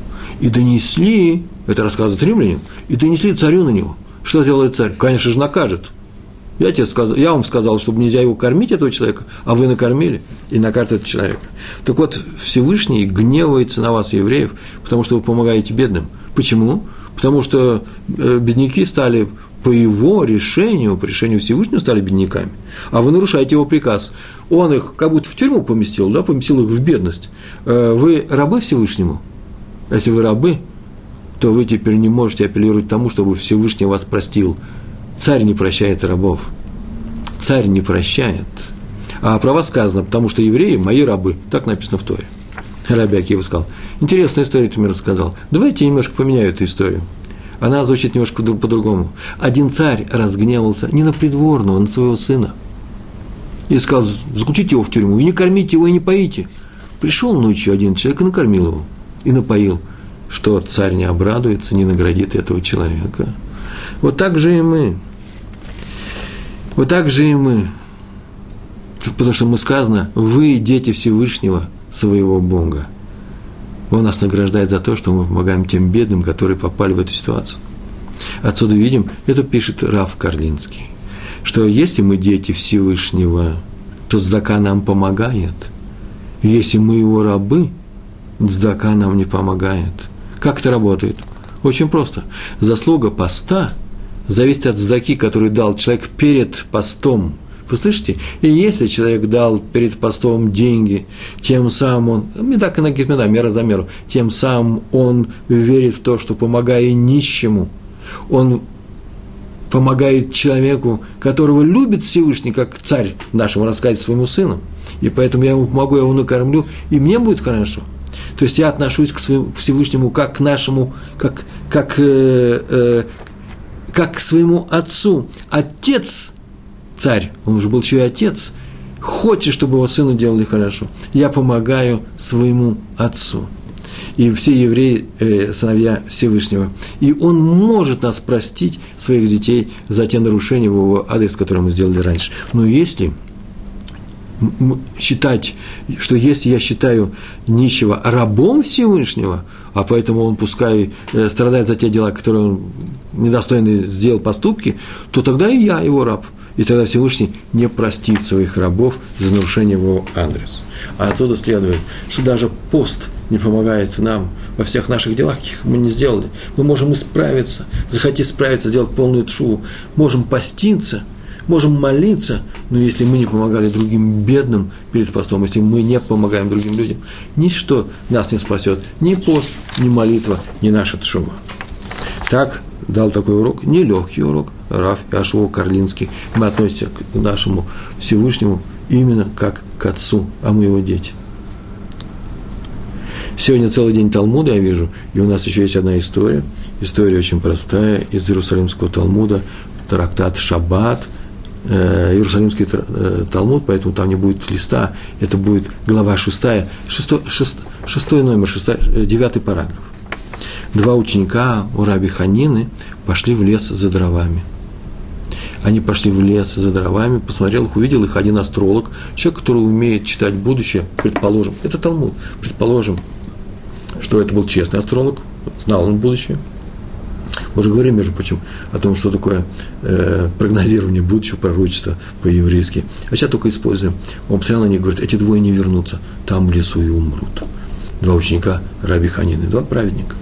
S1: И донесли, это рассказывает римлянин, и донесли царю на него. Что сделает царь? Конечно же, накажет. Я, тебе сказал, я вам сказал, чтобы нельзя его кормить, этого человека, а вы накормили и накажете этого человека. Так вот, Всевышний гневается на вас, евреев, потому что вы помогаете бедным. Почему? Потому что э, бедняки стали по его решению, по решению Всевышнего стали бедняками, а вы нарушаете его приказ. Он их как будто в тюрьму поместил, да, поместил их в бедность. Э, вы рабы Всевышнему? А если вы рабы, то вы теперь не можете апеллировать тому, чтобы Всевышний вас простил – Царь не прощает рабов. Царь не прощает. А про вас сказано, потому что евреи – мои рабы. Так написано в Торе. Раби Акива сказал, интересная история ты мне рассказал. Давайте я немножко поменяю эту историю. Она звучит немножко по-другому. Один царь разгневался не на придворного, а на своего сына. И сказал, заключите его в тюрьму, и не кормите его, и не поите. Пришел ночью один человек и накормил его, и напоил. Что царь не обрадуется, не наградит этого человека. Вот так же и мы. Вот так же и мы. Потому что мы сказано, вы дети Всевышнего своего Бога. Он нас награждает за то, что мы помогаем тем бедным, которые попали в эту ситуацию. Отсюда видим, это пишет Раф Карлинский, что если мы дети Всевышнего, то Здака нам помогает. Если мы его рабы, Здака нам не помогает. Как это работает? Очень просто. Заслуга поста – зависит от здаки, который дал человек перед постом. Вы слышите? И если человек дал перед постом деньги, тем самым он, медак и нагитмена, мера за меру, тем самым он верит в то, что помогая нищему, он помогает человеку, которого любит Всевышний, как царь нашему рассказе своему сыну. И поэтому я ему помогу, я его накормлю, и мне будет хорошо. То есть я отношусь к, своему, Всевышнему как к нашему, как, как э, э, как к своему отцу. Отец царь, он уже был чей отец, хочет, чтобы его сыну делали хорошо. Я помогаю своему отцу. И все евреи э, сыновья Всевышнего. И он может нас простить, своих детей, за те нарушения в его адрес, которые мы сделали раньше. Но если считать, что если я считаю нищего рабом Всевышнего, а поэтому он пускай э, страдает за те дела, которые он недостойно сделал поступки, то тогда и я его раб. И тогда Всевышний не простит своих рабов за нарушение его адрес. А отсюда следует, что даже пост не помогает нам во всех наших делах, каких мы не сделали. Мы можем исправиться, захотеть справиться, сделать полную тшу, можем поститься – можем молиться, но если мы не помогали другим бедным перед постом, если мы не помогаем другим людям, ничто нас не спасет, ни пост, ни молитва, ни наша тшума. Так дал такой урок, нелегкий урок, Раф Яшуа Карлинский. Мы относимся к нашему Всевышнему именно как к отцу, а мы его дети. Сегодня целый день Талмуда я вижу, и у нас еще есть одна история. История очень простая из Иерусалимского Талмуда, трактат Шаббат – Иерусалимский э, Талмуд, поэтому там не будет листа, это будет глава шестая, шестой, шест, шестой номер, шестой, э, девятый параграф. Два ученика у Раби Ханины пошли в лес за дровами. Они пошли в лес за дровами, посмотрел их, увидел их один астролог, человек, который умеет читать будущее, предположим, это Талмуд, предположим, что это был честный астролог, знал он будущее – уже говорим, между прочим, о том, что такое э, прогнозирование будущего пророчества по-еврейски. А сейчас только используем. Он постоянно не говорит, эти двое не вернутся, там в лесу и умрут. Два ученика Раби Ханины, два праведника.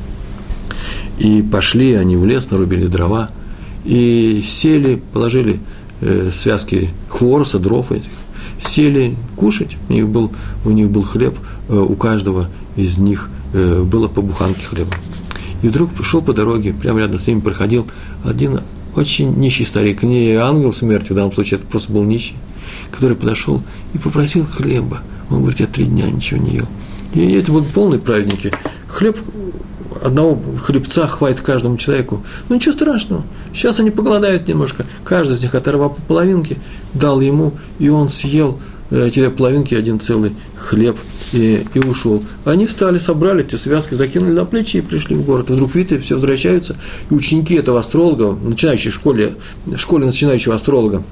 S1: И пошли они в лес, нарубили дрова, и сели, положили э, связки хвороста, дров этих, сели кушать. У них был, у них был хлеб, э, у каждого из них э, было по буханке хлеба. И вдруг шел по дороге, прямо рядом с ними проходил один очень нищий старик, не ангел смерти, в данном случае это просто был нищий, который подошел и попросил хлеба. Он говорит, я три дня ничего не ел. И это будут полные праведники. Хлеб, одного хлебца хватит каждому человеку. Ну ничего страшного. Сейчас они поголодают немножко. Каждый из них оторвал по половинке, дал ему, и он съел эти половинки, один целый хлеб и, и ушел. Они встали, собрали эти связки, закинули на плечи и пришли в город. И вдруг, видите, все возвращаются, и ученики этого астролога, начинающие в школе, в школе начинающего астролога,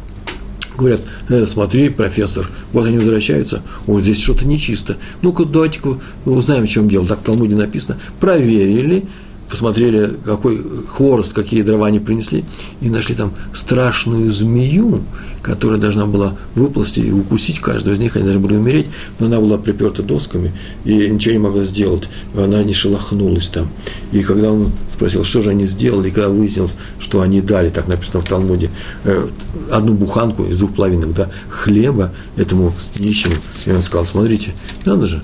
S1: говорят, э, смотри, профессор, вот они возвращаются, вот здесь что-то нечисто. Ну-ка, давайте-ка узнаем, в чем дело. Так в Талмуде написано. Проверили, посмотрели, какой хворост, какие дрова они принесли, и нашли там страшную змею, которая должна была выползти и укусить каждого из них, они должны были умереть, но она была приперта досками и ничего не могла сделать, она не шелохнулась там. И когда он спросил, что же они сделали, и когда выяснилось, что они дали, так написано в Талмуде, э, одну буханку из двух половинок, да, хлеба этому нищему, и он сказал, смотрите, надо же,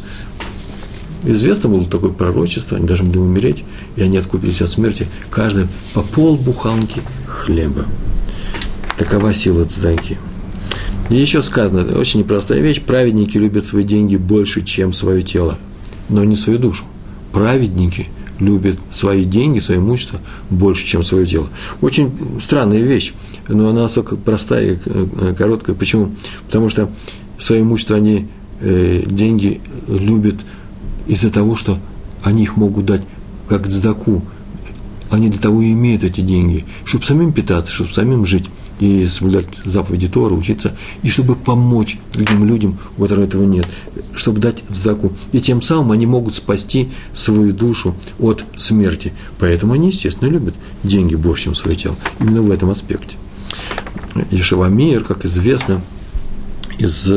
S1: Известно было такое пророчество, они должны были умереть, и они откупились от смерти, каждый по пол буханки хлеба. Такова сила цдаки. И еще сказано, это очень непростая вещь, праведники любят свои деньги больше, чем свое тело, но не свою душу. Праведники любят свои деньги, свое имущество больше, чем свое тело. Очень странная вещь, но она настолько простая и э, короткая. Почему? Потому что свое имущество они, э, деньги любят из-за того, что они их могут дать как цдаку. Они для того и имеют эти деньги, чтобы самим питаться, чтобы самим жить и соблюдать заповеди Тора, учиться, и чтобы помочь другим людям, у которых этого нет, чтобы дать цдаку. И тем самым они могут спасти свою душу от смерти. Поэтому они, естественно, любят деньги больше, чем свое тело. Именно в этом аспекте. Ешева Мир, как известно, из,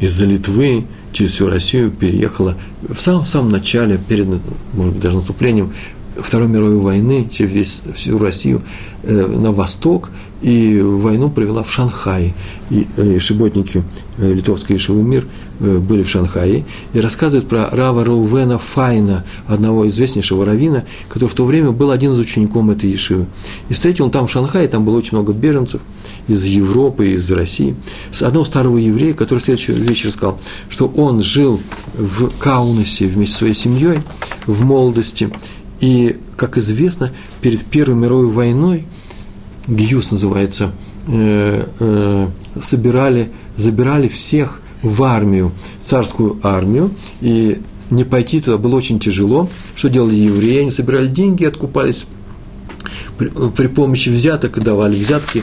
S1: из Литвы через всю Россию переехала в самом-самом начале, перед, может быть, даже наступлением Второй мировой войны через весь, всю Россию э, на восток, и войну провела в Шанхае. И э, шиботники э, литовской Ишевы мир э, были в Шанхае и рассказывают про Рава Раувена Файна, одного известнейшего равина, который в то время был один из учеников этой Ешивы. И встретил он там в Шанхае, там было очень много беженцев из Европы, из России, с одного старого еврея, который в следующий вечер сказал, что он жил в Каунасе вместе со своей семьей в молодости, и, как известно, перед Первой мировой войной, Гиюс называется э, э, собирали, забирали всех в армию, царскую армию, и не пойти туда было очень тяжело. Что делали евреи? Они собирали деньги, откупались при, при помощи взяток и давали взятки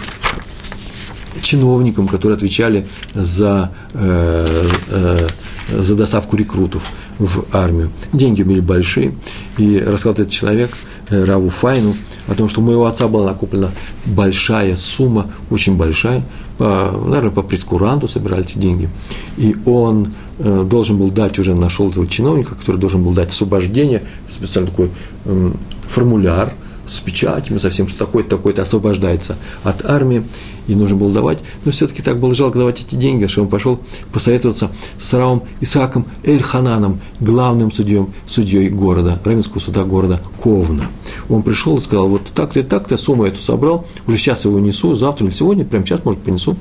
S1: чиновникам, которые отвечали за, э, э, за доставку рекрутов в армию. Деньги были большие, и рассказал этот человек э, Раву Файну о том, что у моего отца была накоплена большая сумма, очень большая, по, наверное, по прескуранту собирали эти деньги, и он э, должен был дать, уже нашел этого чиновника, который должен был дать освобождение, специально такой э, формуляр – с печатями, со всем, что такой-то, такой-то освобождается от армии, и нужно было давать. Но все-таки так было жалко давать эти деньги, что он пошел посоветоваться с Равом Исааком Эль-Хананом, главным судьей, судьей города, Равенского суда города Ковна. Он пришел и сказал, вот так-то и так-то, сумму эту собрал, уже сейчас его несу, завтра или сегодня, прямо сейчас, может, принесу,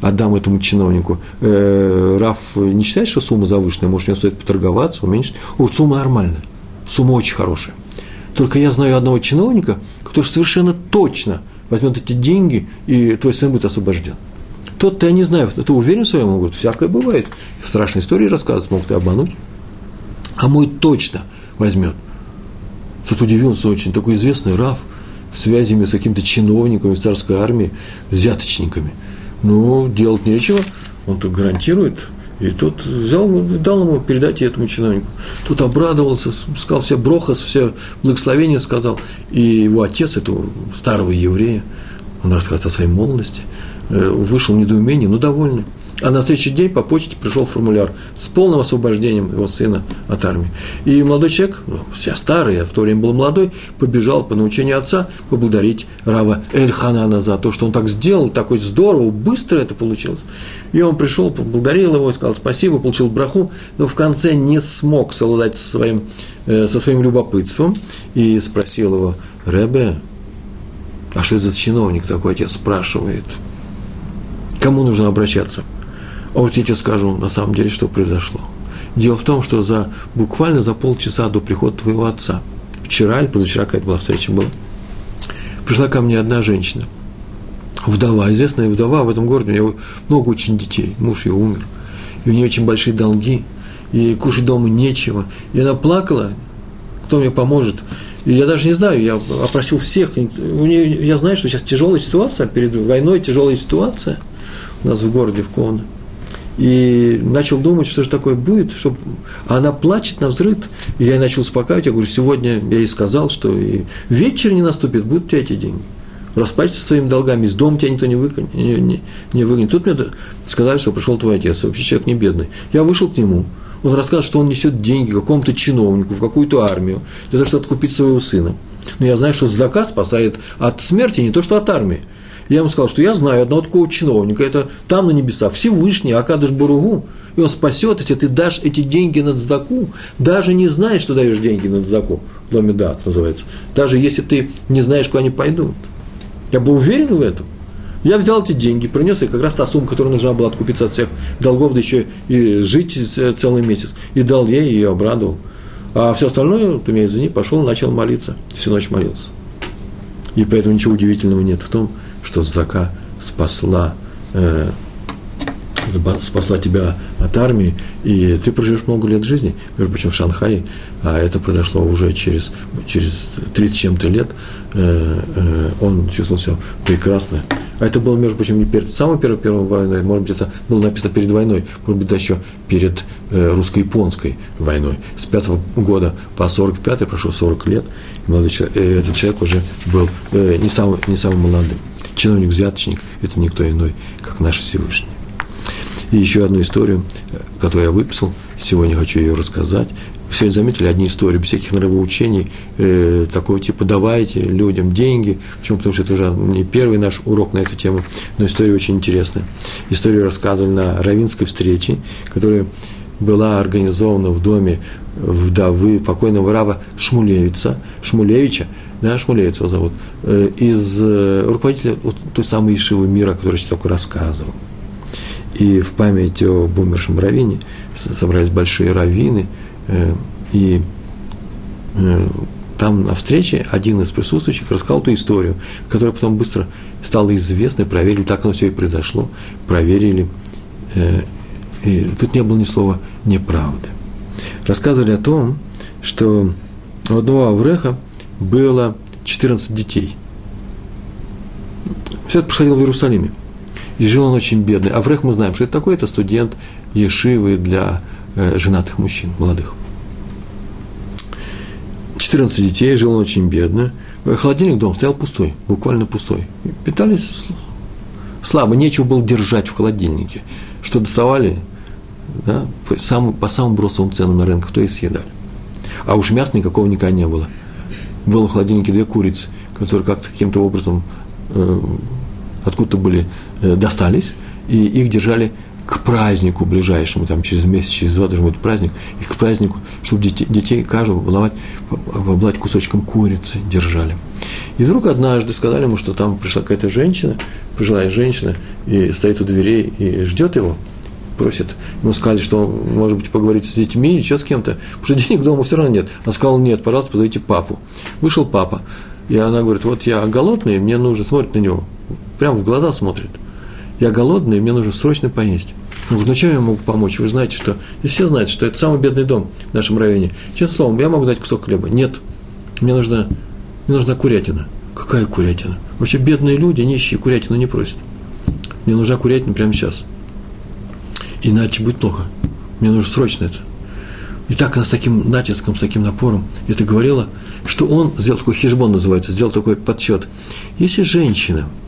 S1: отдам этому чиновнику. Э, Раф не считает, что сумма завышенная, может, мне стоит поторговаться, уменьшить. О, сумма нормальная, сумма очень хорошая. Только я знаю одного чиновника, который совершенно точно возьмет эти деньги, и твой сын будет освобожден. Тот-то я не знаю, ты уверен в своем? Говорит, всякое бывает. Страшные истории рассказывают, могут и обмануть. А мой точно возьмет. Тот удивился очень, такой известный Раф, связями с какими-то чиновниками в царской армии, взяточниками. Ну, делать нечего, он тут гарантирует и тот взял, дал ему передать этому чиновнику. Тут обрадовался, сказал все брохос, все благословения сказал. И его отец, этого старого еврея, он рассказывает о своей молодости, э, вышел в недоумение, но довольный. А на следующий день по почте пришел формуляр с полным освобождением его сына от армии. И молодой человек, ну, все старый, а в то время был молодой, побежал по научению отца поблагодарить Рава Эль-Ханана за то, что он так сделал, такой здорово, быстро это получилось. И он пришел, поблагодарил его, сказал спасибо, получил браху, но в конце не смог совладать со своим, э, со своим любопытством и спросил его, Ребе, а что это за чиновник такой, отец спрашивает? Кому нужно обращаться? А вот я тебе скажу на самом деле, что произошло. Дело в том, что за, буквально за полчаса до прихода твоего отца, вчера или позавчера какая-то была встреча была, пришла ко мне одна женщина, вдова, известная вдова в этом городе, у нее много очень детей, муж ее умер, и у нее очень большие долги, и кушать дома нечего, и она плакала, кто мне поможет, и я даже не знаю, я опросил всех, у нее, я знаю, что сейчас тяжелая ситуация, перед войной тяжелая ситуация у нас в городе, в Ковне – и начал думать, что же такое будет, чтобы... а она плачет на взрыв, и я начал успокаивать, я говорю, сегодня я ей сказал, что и вечер не наступит, будут у тебя эти деньги. Расплачься своими долгами, из дома тебя никто не, выконет, не, не, не выгонит. Тут мне сказали, что пришел твой отец, вообще человек не бедный. Я вышел к нему, он рассказывает, что он несет деньги какому-то чиновнику, в какую-то армию, для того, чтобы откупить своего сына. Но я знаю, что заказ спасает от смерти, не то что от армии. Я ему сказал, что я знаю одного такого чиновника, это там на небесах, Всевышний, Акадыш Буругу, и он спасет, если ты дашь эти деньги на цдаку, даже не знаешь, что даешь деньги на цдаку, Ламедат называется, даже если ты не знаешь, куда они пойдут. Я был уверен в этом. Я взял эти деньги, принес их, как раз та сумма, которая нужна была откупиться от всех долгов, да еще и жить целый месяц, и дал ей, и ее обрадовал. А все остальное, ты меня извини, пошел и начал молиться, всю ночь молился. И поэтому ничего удивительного нет в том, что Здака спасла, э, спасла тебя от армии, и ты проживешь много лет жизни, между прочим, в Шанхае, а это произошло уже через, через 30 чем-то лет, э, э, он чувствовал себя прекрасно. А это было, между прочим, не перед самой первой, первой войной, может быть, это было написано перед войной, может быть, еще перед э, русско-японской войной. С пятого года по 45 прошло 40 лет, и молодой человек, э, этот человек уже был э, не, самый, не самым молодым чиновник-взяточник – это никто иной, как наш Всевышний. И еще одну историю, которую я выписал, сегодня хочу ее рассказать. Сегодня заметили одни истории, без всяких нравоучений, э, такого типа «давайте людям деньги». Почему? Потому что это уже не первый наш урок на эту тему, но история очень интересная. Историю рассказывали на Равинской встрече, которая была организована в доме вдовы покойного Рава Шмулевица, Шмулевича, да, Шмулевец его зовут, э, из э, руководителя вот, той самой Ишивы мира, который я только рассказывал. И в память о бумершем раввине собрались большие раввины, э, и там на встрече один из присутствующих рассказал эту историю, которая потом быстро стала известной, проверили, так оно все и произошло, проверили. И тут не было ни слова неправды. Рассказывали о том, что у одного Авреха было 14 детей. Все это происходило в Иерусалиме. И жил он очень бедный. Аврех мы знаем, что это такой, это студент Ешивы для э, женатых мужчин, молодых. 14 детей, жил он очень бедно. Холодильник дом стоял пустой, буквально пустой. Питались слабо, нечего было держать в холодильнике. Что доставали, да, по, самым, по самым бросовым ценам на рынке, то и съедали. А уж мяса никакого никогда не было. Было в холодильнике две курицы, которые как-то каким-то образом э, откуда-то были, э, достались, и их держали к празднику ближайшему, там через месяц, через два должен быть праздник, и к празднику, чтобы детей, детей каждого баловать, облать кусочком курицы держали. И вдруг однажды сказали ему, что там пришла какая-то женщина, пожилая женщина, и стоит у дверей и ждет его, просит. Ему сказали, что он, может быть, поговорить с детьми, еще с кем-то, потому что денег дома все равно нет. Он сказал, нет, пожалуйста, позовите папу. Вышел папа, и она говорит, вот я голодный, мне нужно, смотрит на него, прямо в глаза смотрит – я голодный, мне нужно срочно поесть. Он говорит, ну чем я могу помочь? Вы знаете, что... И все знают, что это самый бедный дом в нашем районе. Честным словом, я могу дать кусок хлеба. Нет. Мне нужна, мне нужна курятина. Какая курятина? Вообще бедные люди, нищие, курятину не просят. Мне нужна курятина прямо сейчас. Иначе будет плохо. Мне нужно срочно это. И так она с таким натиском, с таким напором это говорила, что он сделал такой хижбон называется, сделал такой подсчет. Если женщина –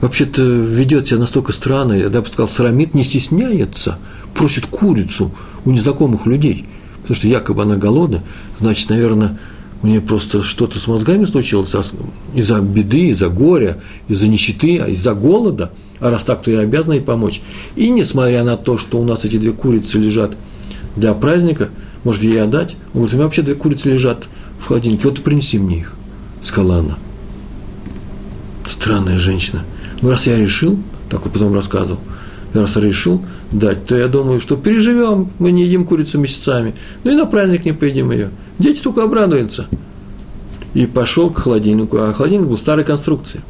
S1: вообще-то ведет себя настолько странно, я бы сказал, срамит, не стесняется, просит курицу у незнакомых людей, потому что якобы она голодна, значит, наверное, у нее просто что-то с мозгами случилось а из-за беды, из-за горя, из-за нищеты, а из-за голода, а раз так, то я обязана ей помочь. И несмотря на то, что у нас эти две курицы лежат для праздника, может, ей отдать? Он говорит, у меня вообще две курицы лежат в холодильнике, вот принеси мне их, сказала она. Странная женщина – ну, раз я решил, так вот потом рассказывал, раз решил дать, то я думаю, что переживем, мы не едим курицу месяцами, ну и на праздник не поедим ее. Дети только обрадуются. И пошел к холодильнику, а холодильник был старой конструкции.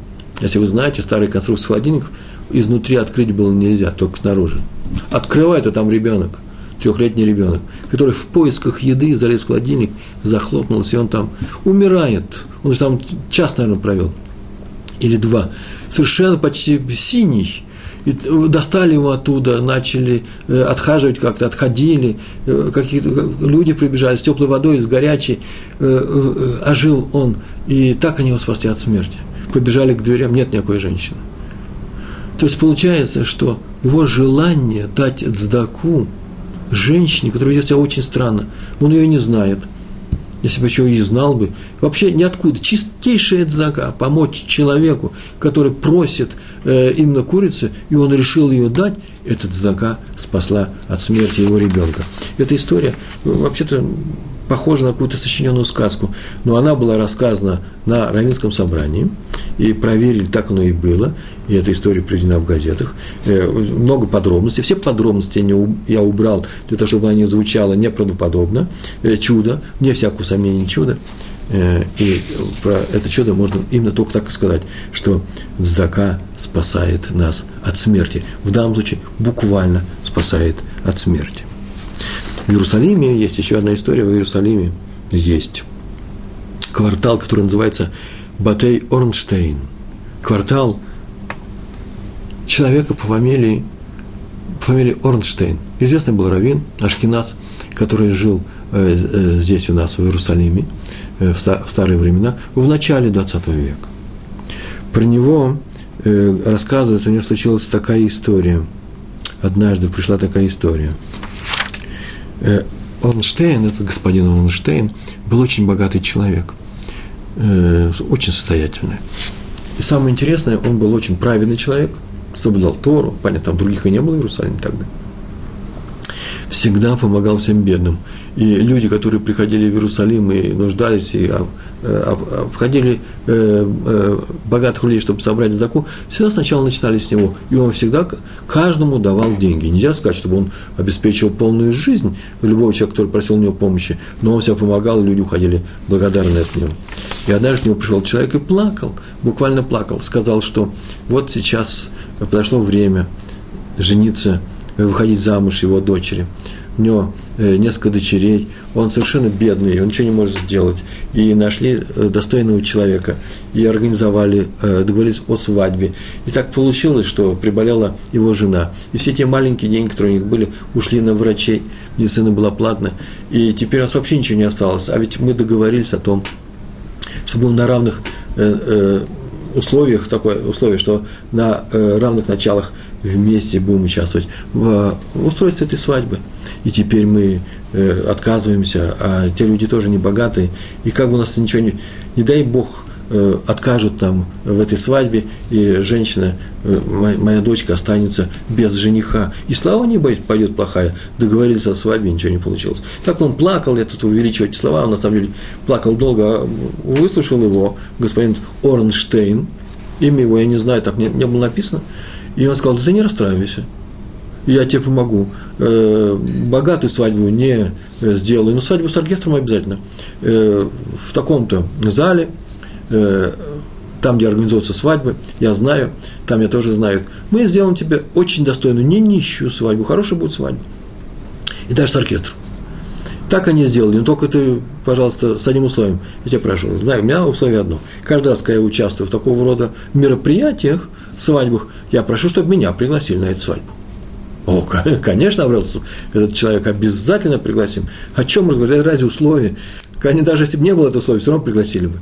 S1: Если вы знаете, старые конструкции холодильников изнутри открыть было нельзя, только снаружи. Открывает, а там ребенок, трехлетний ребенок, который в поисках еды залез в холодильник, захлопнулся, и он там умирает. Он же там час, наверное, провел. Или два совершенно почти синий. И достали его оттуда, начали э, отхаживать как-то, отходили, э, какие-то люди прибежали с теплой водой, с горячей, э, ожил он, и так они его спасли от смерти. Побежали к дверям, нет никакой женщины. То есть получается, что его желание дать цдаку женщине, которая ведет себя очень странно, он ее не знает – если бы еще и знал бы, вообще ниоткуда, чистейшая дзака, помочь человеку, который просит э, именно курицы, и он решил ее дать, эта дзака спасла от смерти его ребенка. Эта история, вообще-то, похожа на какую-то сочиненную сказку, но она была рассказана на Равинском собрании, и проверили, так оно и было, и эта история приведена в газетах. Э, много подробностей, все подробности я убрал для того, чтобы она не звучала неправдоподобно. Э, чудо, не всякого сомнения чудо. Э, и про это чудо можно именно только так сказать, что Цдака спасает нас от смерти. В данном случае буквально спасает от смерти. В Иерусалиме есть еще одна история, в Иерусалиме есть квартал, который называется Батей Орнштейн. Квартал человека по фамилии, по фамилии Орнштейн. Известный был раввин, Ашкиназ, который жил э, э, здесь у нас, в Иерусалиме, ста, в старые времена, в начале 20 века. Про него э, рассказывают, у него случилась такая история. Однажды пришла такая история – Э, Орнштейн, этот господин Орнштейн, был очень богатый человек, э, очень состоятельный. И самое интересное, он был очень праведный человек, соблюдал Тору, понятно, там других и не было в Иерусалиме тогда. Всегда помогал всем бедным. И люди, которые приходили в Иерусалим и нуждались, и обходили э, э, богатых людей, чтобы собрать сдаку, всегда сначала начинали с него. И он всегда каждому давал деньги. Нельзя сказать, чтобы он обеспечивал полную жизнь любого человека, который просил у него помощи, но он всегда помогал, и люди уходили благодарны от него. И однажды к нему пришел человек и плакал, буквально плакал, сказал, что вот сейчас подошло время жениться, выходить замуж его дочери. У него Э, несколько дочерей, он совершенно бедный, он ничего не может сделать. И нашли э, достойного человека, и организовали, э, договорились о свадьбе. И так получилось, что приболела его жена. И все те маленькие деньги, которые у них были, ушли на врачей, медицина была платная. И теперь у нас вообще ничего не осталось. А ведь мы договорились о том, чтобы на равных условиях, такое условие, что на равных началах вместе будем участвовать в устройстве этой свадьбы и теперь мы э, отказываемся, а те люди тоже не богатые, и как бы у нас ничего не, не дай Бог, э, откажут нам в этой свадьбе, и женщина, э, моя, моя дочка останется без жениха. И слава не пойдет плохая. Договорились о свадьбе, ничего не получилось. Так он плакал, я тут увеличиваю эти слова, он на самом деле плакал долго, а выслушал его господин Орнштейн, имя его я не знаю, так не, не было написано, и он сказал, да ты не расстраивайся, я тебе помогу. Э, богатую свадьбу не сделаю, но свадьбу с оркестром обязательно. Э, в таком-то зале, э, там, где организуются свадьбы, я знаю, там я тоже знаю. Мы сделаем тебе очень достойную, не нищую свадьбу, хорошая будет свадьба. И даже с оркестром. Так они сделали, но только ты, пожалуйста, с одним условием. Я тебя прошу, знаю, у меня условие одно. Каждый раз, когда я участвую в такого рода мероприятиях, свадьбах, я прошу, чтобы меня пригласили на эту свадьбу. О, конечно, обратно, этот человек обязательно пригласим. О чем разговаривать? Разве условия? Они, даже если бы не было этого условия, все равно пригласили бы.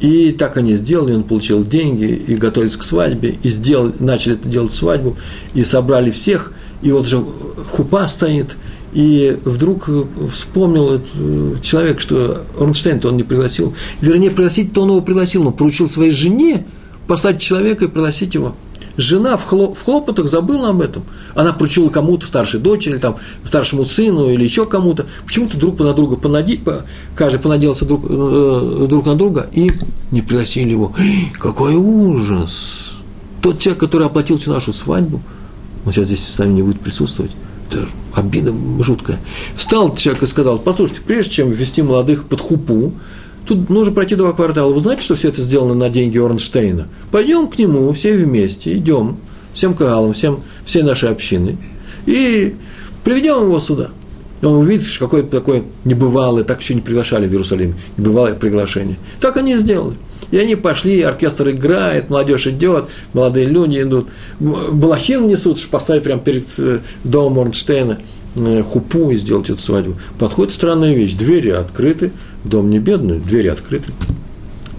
S1: И так они сделали, он получил деньги, и готовились к свадьбе, и сделали, начали это делать свадьбу, и собрали всех, и вот же хупа стоит, и вдруг вспомнил этот человек, что Орнштейн-то он не пригласил. Вернее, пригласить-то он его пригласил, но поручил своей жене послать человека и пригласить его – Жена в, хлоп, в хлопотах забыла об этом. Она поручила кому-то, старшей дочери, там, старшему сыну или еще кому-то. Почему-то друг на друга понади, по, каждый понадеялся друг, э, друг на друга и не пригласили его. (gasps) Какой ужас! Тот человек, который оплатил всю нашу свадьбу, он сейчас здесь с нами не будет присутствовать. Это обида жуткая. Встал человек и сказал, послушайте, прежде чем ввести молодых под хупу, Тут нужно пройти два квартала. Вы знаете, что все это сделано на деньги Орнштейна? Пойдем к нему все вместе, идем, всем кагалам, всем, всей нашей общины, и приведем его сюда. Он увидит, что какое-то такое небывалое, так еще не приглашали в Иерусалим, небывалое приглашение. Так они и сделали. И они пошли, оркестр играет, молодежь идет, молодые люди идут. Балахин несут, чтобы поставить прямо перед э, домом Орнштейна э, хупу и сделать эту свадьбу. Подходит странная вещь. Двери открыты, дом не бедный, двери открыты,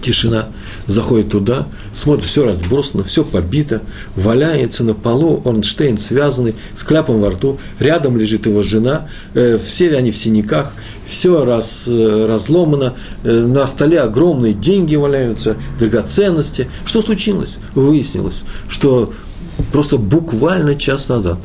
S1: тишина, заходит туда, смотрит, все разбросано, все побито, валяется на полу, Орнштейн связанный, с кляпом во рту, рядом лежит его жена, э, все они в синяках, все раз, э, разломано, э, на столе огромные деньги валяются, драгоценности. Что случилось? Выяснилось, что просто буквально час назад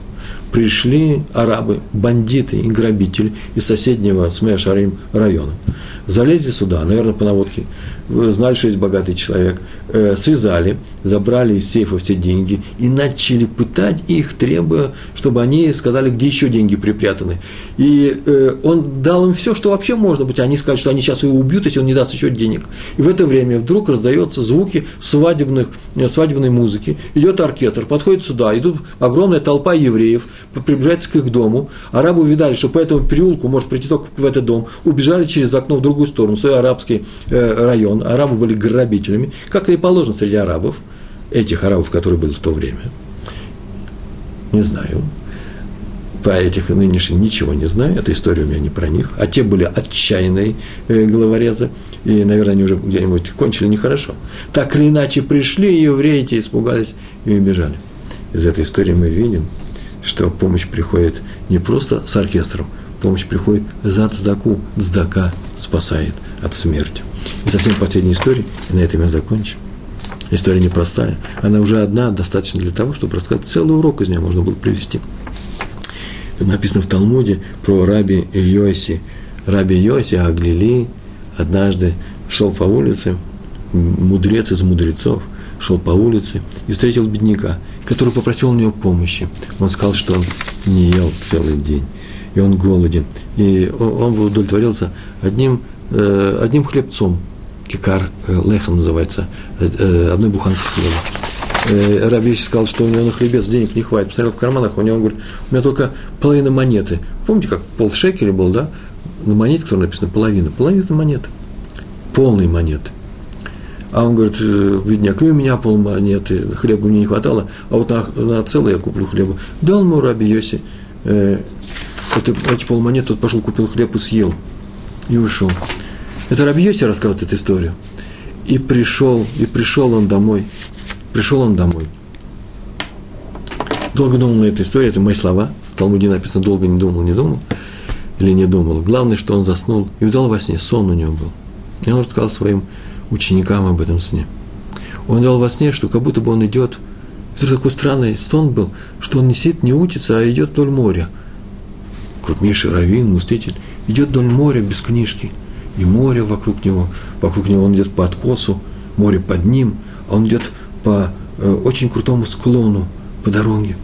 S1: пришли арабы, бандиты и грабители из соседнего Смея-Шарим района – залезли сюда, наверное, по наводке, знали, что есть богатый человек, э, связали, забрали из сейфа все деньги и начали пытать их, требуя, чтобы они сказали, где еще деньги припрятаны. И э, он дал им все, что вообще можно быть. Они сказали, что они сейчас его убьют, если он не даст еще денег. И в это время вдруг раздаются звуки свадебных, э, свадебной музыки. Идет оркестр, подходит сюда, идут огромная толпа евреев, приближается к их дому. Арабы увидали, что по этому переулку может прийти только в этот дом. Убежали через окно в другую сторону, в свой арабский э, район. Арабы были грабителями, как и положено среди арабов, этих арабов, которые были в то время. Не знаю. Про этих нынешних ничего не знаю, эта история у меня не про них. А те были отчаянные э, головорезы, и, наверное, они уже где-нибудь кончили нехорошо. Так или иначе пришли евреи, те испугались и убежали. Из этой истории мы видим, что помощь приходит не просто с оркестром, помощь приходит за цдаку, цдака спасает от смерти. И совсем последняя история, и на этом я закончу. История непростая. Она уже одна достаточно для того, чтобы рассказать целый урок из нее можно было привести. Написано в Талмуде про раби Йоси. Раби Йоси Аглили однажды шел по улице, мудрец из мудрецов, шел по улице и встретил бедняка, который попросил у него помощи. Он сказал, что он не ел целый день, и он голоден. И он удовлетворился одним, э, одним хлебцом, кикар э, лехом называется, э, одной буханкой хлеба. Раби сказал, что у него на хлебец денег не хватит. Посмотрел в карманах, у него, он говорит, у меня только половина монеты. Помните, как полшекеля был, да? На монете, которая написана половина. Половина монеты. Полной монеты. А он говорит, бедняк, и у меня пол монеты, хлеба мне не хватало, а вот на, на целый я куплю хлеба. Дал ему Раби Йоси э, это, эти полмонеты, тот пошел, купил хлеб и съел. И ушел. Это Раби Йоси рассказывает эту историю. И пришел, и пришел он домой. Пришел он домой. Долго думал на эту историю, это мои слова. В Талмуде написано, долго не думал, не думал. Или не думал. Главное, что он заснул и удал во сне, сон у него был. И он рассказал своим ученикам об этом сне. Он дал во сне, что как будто бы он идет, это такой странный сон был, что он не сидит, не учится, а идет вдоль моря. Крупнейший раввин, мститель, идет вдоль моря без книжки. И море вокруг него, вокруг него он идет по откосу, море под ним, а он идет по э, очень крутому склону, по дороге.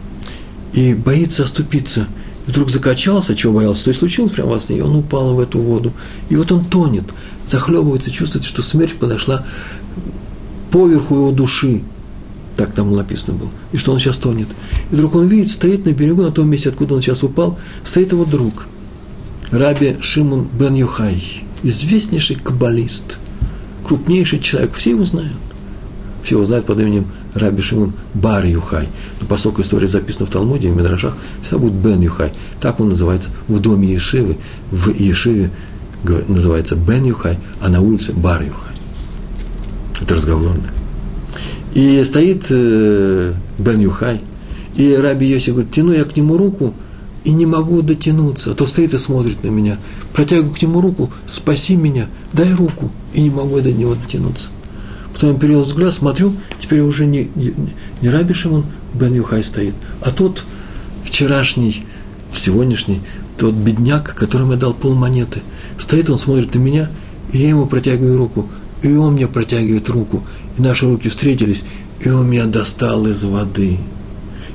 S1: И боится оступиться. И вдруг закачался, чего боялся, то и случилось прямо во сне, и он упал в эту воду. И вот он тонет – захлебывается, чувствует, что смерть подошла поверху его души. Так там написано было. И что он сейчас тонет. И вдруг он видит, стоит на берегу, на том месте, откуда он сейчас упал, стоит его друг. Раби Шимон бен Юхай, известнейший каббалист, крупнейший человек, все его знают. Все его знают под именем Раби Шимон Бар Юхай. Но поскольку история записана в Талмуде, в Медрашах, всегда будет Бен Юхай. Так он называется в доме Ешивы, в Ешиве называется Бен Юхай, а на улице Бар Юхай. Это разговорное. И стоит э, Бен Юхай, и Раби Йоси говорит, тяну я к нему руку, и не могу дотянуться. А то стоит и смотрит на меня. Протягиваю к нему руку, спаси меня, дай руку. И не могу до него дотянуться. Потом я перевел взгляд, смотрю, теперь уже не, не, не Раби Шимон Бен Юхай стоит, а тот вчерашний, сегодняшний, тот бедняк, которому я дал пол монеты – Стоит он, смотрит на меня, и я ему протягиваю руку, и он мне протягивает руку, и наши руки встретились, и он меня достал из воды,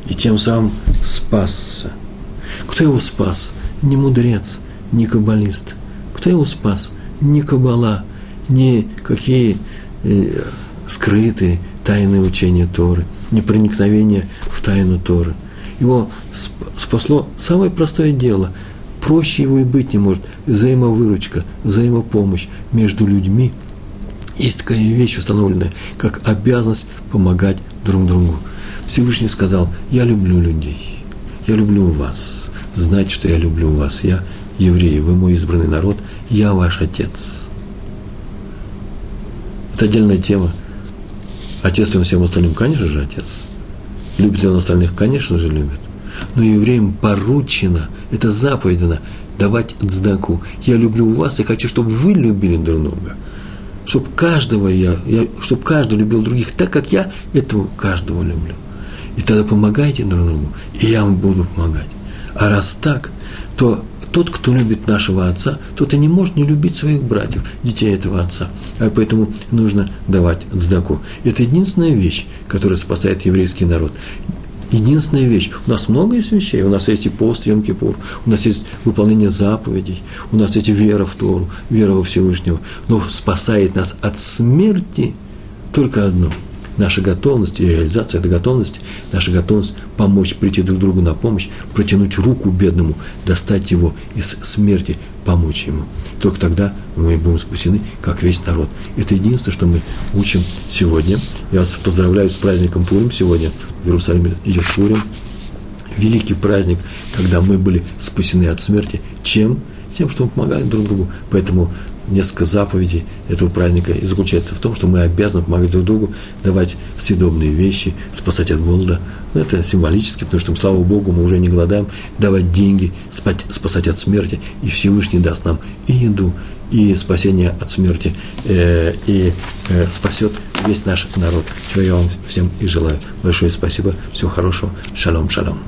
S1: и тем самым спасся. Кто его спас? Не мудрец, не каббалист. Кто его спас? Не каббала, не какие э, скрытые тайные учения Торы, не проникновение в тайну Торы. Его спасло самое простое дело – проще его и быть не может. Взаимовыручка, взаимопомощь между людьми. Есть такая вещь установленная, как обязанность помогать друг другу. Всевышний сказал, я люблю людей, я люблю вас. Знайте, что я люблю вас. Я еврей, вы мой избранный народ, я ваш отец. Это отдельная тема. Отец ли он всем остальным? Конечно же, отец. Любит ли он остальных? Конечно же, любит но евреям поручено, это заповедь давать цдаку. Я люблю вас и хочу, чтобы вы любили друг друга. Чтобы каждого я, я чтобы каждый любил других так, как я этого каждого люблю. И тогда помогайте друг другу, и я вам буду помогать. А раз так, то тот, кто любит нашего отца, тот и не может не любить своих братьев, детей этого отца. А поэтому нужно давать цдаку. Это единственная вещь, которая спасает еврейский народ единственная вещь. У нас много есть вещей. У нас есть и пост Йом-Кипур, у нас есть выполнение заповедей, у нас есть вера в Тору, вера во Всевышнего. Но спасает нас от смерти только одно – наша готовность и реализация этой готовности, наша готовность помочь, прийти друг другу на помощь, протянуть руку бедному, достать его из смерти, помочь ему. Только тогда мы будем спасены, как весь народ. Это единственное, что мы учим сегодня. Я вас поздравляю с праздником Пурим сегодня. В Иерусалиме идет Пурим. Великий праздник, когда мы были спасены от смерти. Чем? Тем, что мы помогали друг другу. Поэтому несколько заповедей этого праздника и заключается в том, что мы обязаны помогать друг другу, давать съедобные вещи, спасать от голода. Ну, это символически, потому что, слава Богу, мы уже не голодаем, давать деньги, спать, спасать от смерти, и Всевышний даст нам и еду, и спасение от смерти, э, и э, спасет весь наш народ. Чего я вам всем и желаю. Большое спасибо, всего хорошего, шалом, шалом.